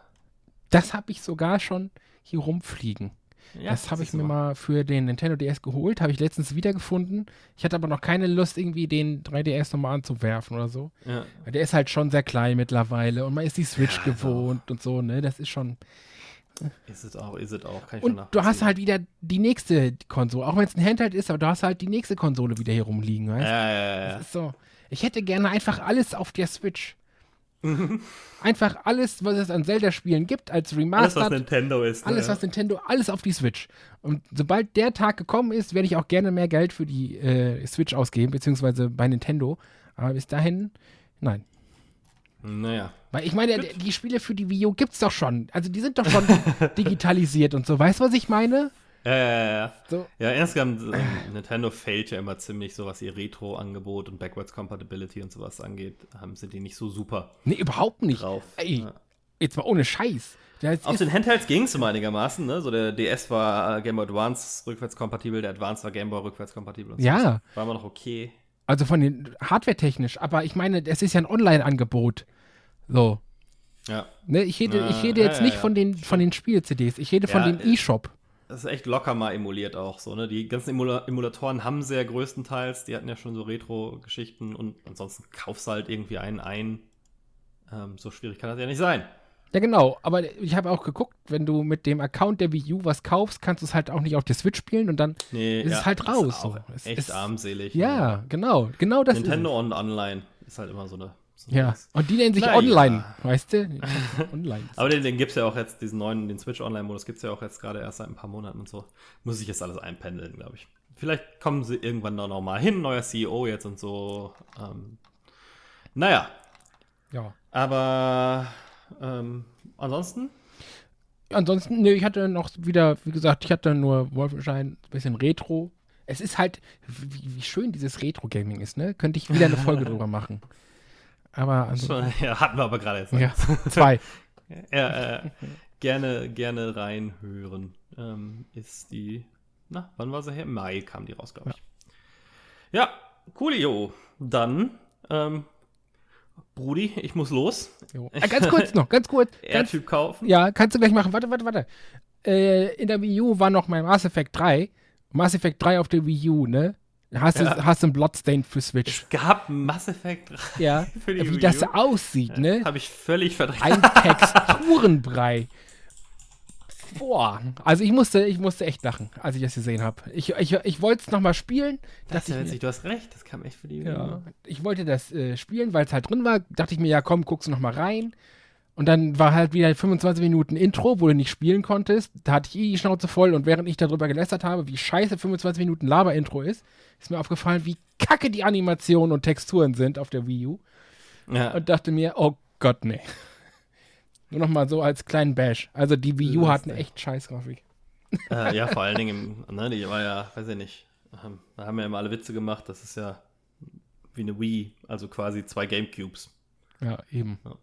das habe ich sogar schon hier rumfliegen. Ja, das habe ich mir mal für den Nintendo DS geholt, habe ich letztens wiedergefunden. Ich hatte aber noch keine Lust, irgendwie den 3DS nochmal anzuwerfen oder so. Ja. Weil der ist halt schon sehr klein mittlerweile und man ist die Switch Ja, gewohnt und so, ne? Das ist schon. Ist es auch, ist es auch. Kann ich Und du hast halt wieder die nächste Konsole, auch wenn es ein Handheld ist, aber du hast halt die nächste Konsole wieder hier rumliegen, weißt du? Ja, ja, ja, Das ist so. Ich hätte gerne einfach alles auf der Switch. Einfach alles, was es an Zelda-Spielen gibt, als Alles, Remastered. was Nintendo ist. Alles, was Nintendo, alles auf die Switch. Und sobald der Tag gekommen ist, werde ich auch gerne mehr Geld für die äh, Switch ausgeben, beziehungsweise bei Nintendo. Aber bis dahin, nein. Naja. Weil ich meine, die, die Spiele für die Wii U gibt's doch schon. Also die sind doch schon *laughs* digitalisiert und so. Weißt du, was ich meine? Ja, ja, ja, ja. So. Ja, insgesamt, ähm, Nintendo fällt ja immer ziemlich so, was ihr Retro-Angebot und Backwards Compatibility und sowas angeht, haben sind die nicht so super Nee, überhaupt nicht. drauf. Ey, Ja. jetzt mal ohne Scheiß. Das Auf den Handhelds ging es immer einigermaßen, ne? So der DS war äh, Game Boy Advance rückwärtskompatibel, der Advance war Game Boy rückwärtskompatibel und so. Ja. War immer noch okay. also von den Hardware-technisch, aber ich meine, es ist ja ein Online-Angebot. So. Ja. Ne, ich rede, Na, ich rede jetzt ja, nicht ja. von den, von den Spiel-CDs, ich rede von dem äh, E-Shop. Das ist echt locker mal emuliert auch so, ne? Die ganzen Emula Emulatoren haben sie ja größtenteils, die hatten ja schon so Retro-Geschichten und ansonsten kaufst du halt irgendwie einen ein. Ähm, so schwierig kann das ja nicht sein. Ja, genau, aber ich habe auch geguckt, wenn du mit dem Account der Wii U was kaufst, kannst du es halt auch nicht auf der Switch spielen und dann Nee, ist es halt das raus. Ist so. Es echt ist, armselig. Ja, genau, genau das Nintendo ist und Online ist halt immer so eine. Ja, und die nennen sich Na Online, ja. weißt du? *laughs* Online. Aber den, den gibt es ja auch jetzt, diesen neuen, den Switch Online-Modus gibt es ja auch jetzt gerade erst seit ein paar Monaten und so. Muss ich jetzt alles einpendeln, glaube ich. Vielleicht kommen sie irgendwann da noch mal hin, neuer CEO jetzt und so. Ähm, naja, Ja. aber ähm, ansonsten, Ansonsten, ne, ich hatte noch wieder, wie gesagt, ich hatte nur Wolfenstein, ein bisschen Retro. Es ist halt, wie, wie schön dieses Retro-Gaming ist, ne? Könnte ich wieder eine Folge *laughs* drüber machen. Aber schon, *laughs* ja, hatten wir aber gerade jetzt. ne? ja, *laughs* zwei. Ja, äh, gerne, gerne reinhören. Ähm, ist die, na, wann war sie her? Im Mai kam die raus, glaube ich. Ja, coolio. Dann, ähm, Brudi, ich muss los. Ah, ganz kurz noch, ganz kurz. *laughs* Airtyp kaufen. ja, kannst du gleich machen. Warte, warte, warte. Äh, in der Wii U war noch mein Mass Effect 3. Mass Effect 3 auf der Wii U, ne? Hast du Ja. hast du einen Bloodstained für Switch. Es gab ein Mass Effect 3 *laughs* Ja, für die wie Wii das aussieht, ne? Habe ich völlig verdrängt. Ein *laughs* Texturenbrei. Boah, also ich musste, ich musste echt lachen, als ich das gesehen habe. Ich, ich, ich wollte es nochmal spielen. Das ist ja witzig, du hast recht, das kam echt für die ja, ich wollte das äh, spielen, weil es halt drin war. Dachte ich mir, ja komm, guckst du nochmal rein. Und dann war halt wieder 25 Minuten Intro, wo du nicht spielen konntest. Da hatte ich eh die Schnauze voll. Und während ich darüber gelästert habe, wie scheiße 25 Minuten Laber-Intro ist, ist mir aufgefallen, wie kacke die Animationen und Texturen sind auf der Wii U. Ja. Und dachte mir, oh Gott, nee. *laughs* Nur noch mal so als kleinen Bash. Also die Wii U hat eine echt scheiß Grafik. äh, ja, vor allen Dingen, im, ne, die war ja, weiß ich nicht, ähm, da haben wir ja immer alle Witze gemacht, das ist ja wie eine Wii, also quasi zwei Gamecubes. Ja, eben. Ja,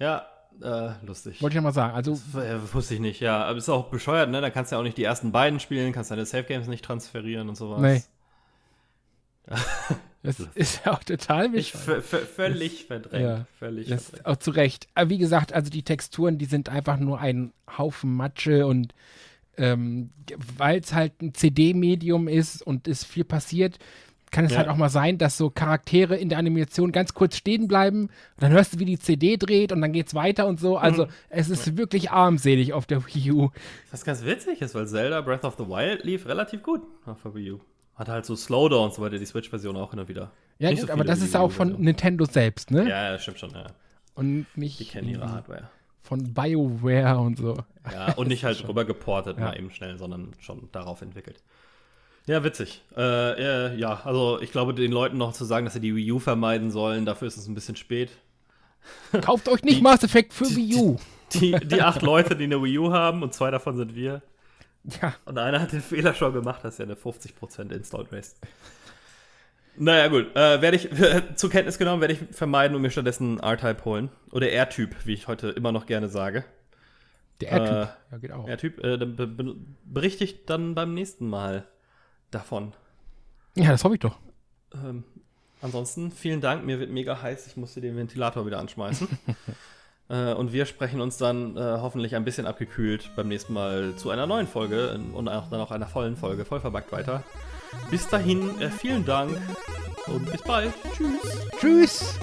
äh, lustig. Wollte ich noch mal sagen. Also, Das, äh, wusste ich nicht, ja. Aber ist auch bescheuert, ne? Da kannst du ja auch nicht die ersten beiden spielen, kannst deine Safe Games nicht transferieren und sowas. Nee. *laughs* das ist ja auch total Ich bescheuert. völlig verdrängt. Ja. Völlig Das verdrängt. auch zu Recht. Aber wie gesagt, also die Texturen, die sind einfach nur ein Haufen Matsche und ähm, weil es halt ein CD-Medium ist und es viel passiert, kann es Ja. halt auch mal sein, dass so Charaktere in der Animation ganz kurz stehen bleiben. Und dann hörst du, wie die CD dreht und dann geht's weiter und so. Also Mhm. es ist wirklich armselig auf der Wii U. Was ganz witzig ist, weil Zelda Breath of the Wild lief relativ gut auf der Wii U. Hat halt so Slowdown und so weiter, die Switch-Version auch und wieder. Ja Nicht gut, so aber das ist auch von. Nintendo selbst, ne? Ja, ja, stimmt schon, ja. Und nicht Die kennen ihre Hardware. von BioWare und so. Ja, und *laughs* nicht halt rüber geportet Ja. mal eben schnell, sondern schon darauf entwickelt. Ja, witzig. Äh, äh, ja, also ich glaube, den Leuten noch zu sagen, dass sie die Wii U vermeiden sollen, dafür ist es ein bisschen spät. *laughs* Kauft euch nicht Die- Mass Effect für Wii U. Die, die acht Leute, die eine Wii U haben und zwei davon sind wir. Ja, Und einer hat den Fehler schon gemacht, das ist ja eine 50% Install Race. Naja, gut. Äh, werde ich *laughs* zur Kenntnis genommen, werde ich vermeiden und mir stattdessen R-Type holen. Oder R-Typ, wie ich heute immer noch gerne sage. der R-Typ. Äh, ja, geht auch. R-Typ, äh, berichte ich dann beim nächsten Mal davon. Ja, das hoffe ich doch. Ähm, ansonsten, vielen Dank. Mir wird mega heiß. Ich musste den Ventilator wieder anschmeißen. *laughs* äh, und wir sprechen uns dann äh, hoffentlich ein bisschen abgekühlt beim nächsten Mal zu einer neuen Folge und auch dann auch einer vollen Folge, voll verbackt weiter. Bis dahin, äh, vielen Dank und bis bald. Tschüss. Tschüss.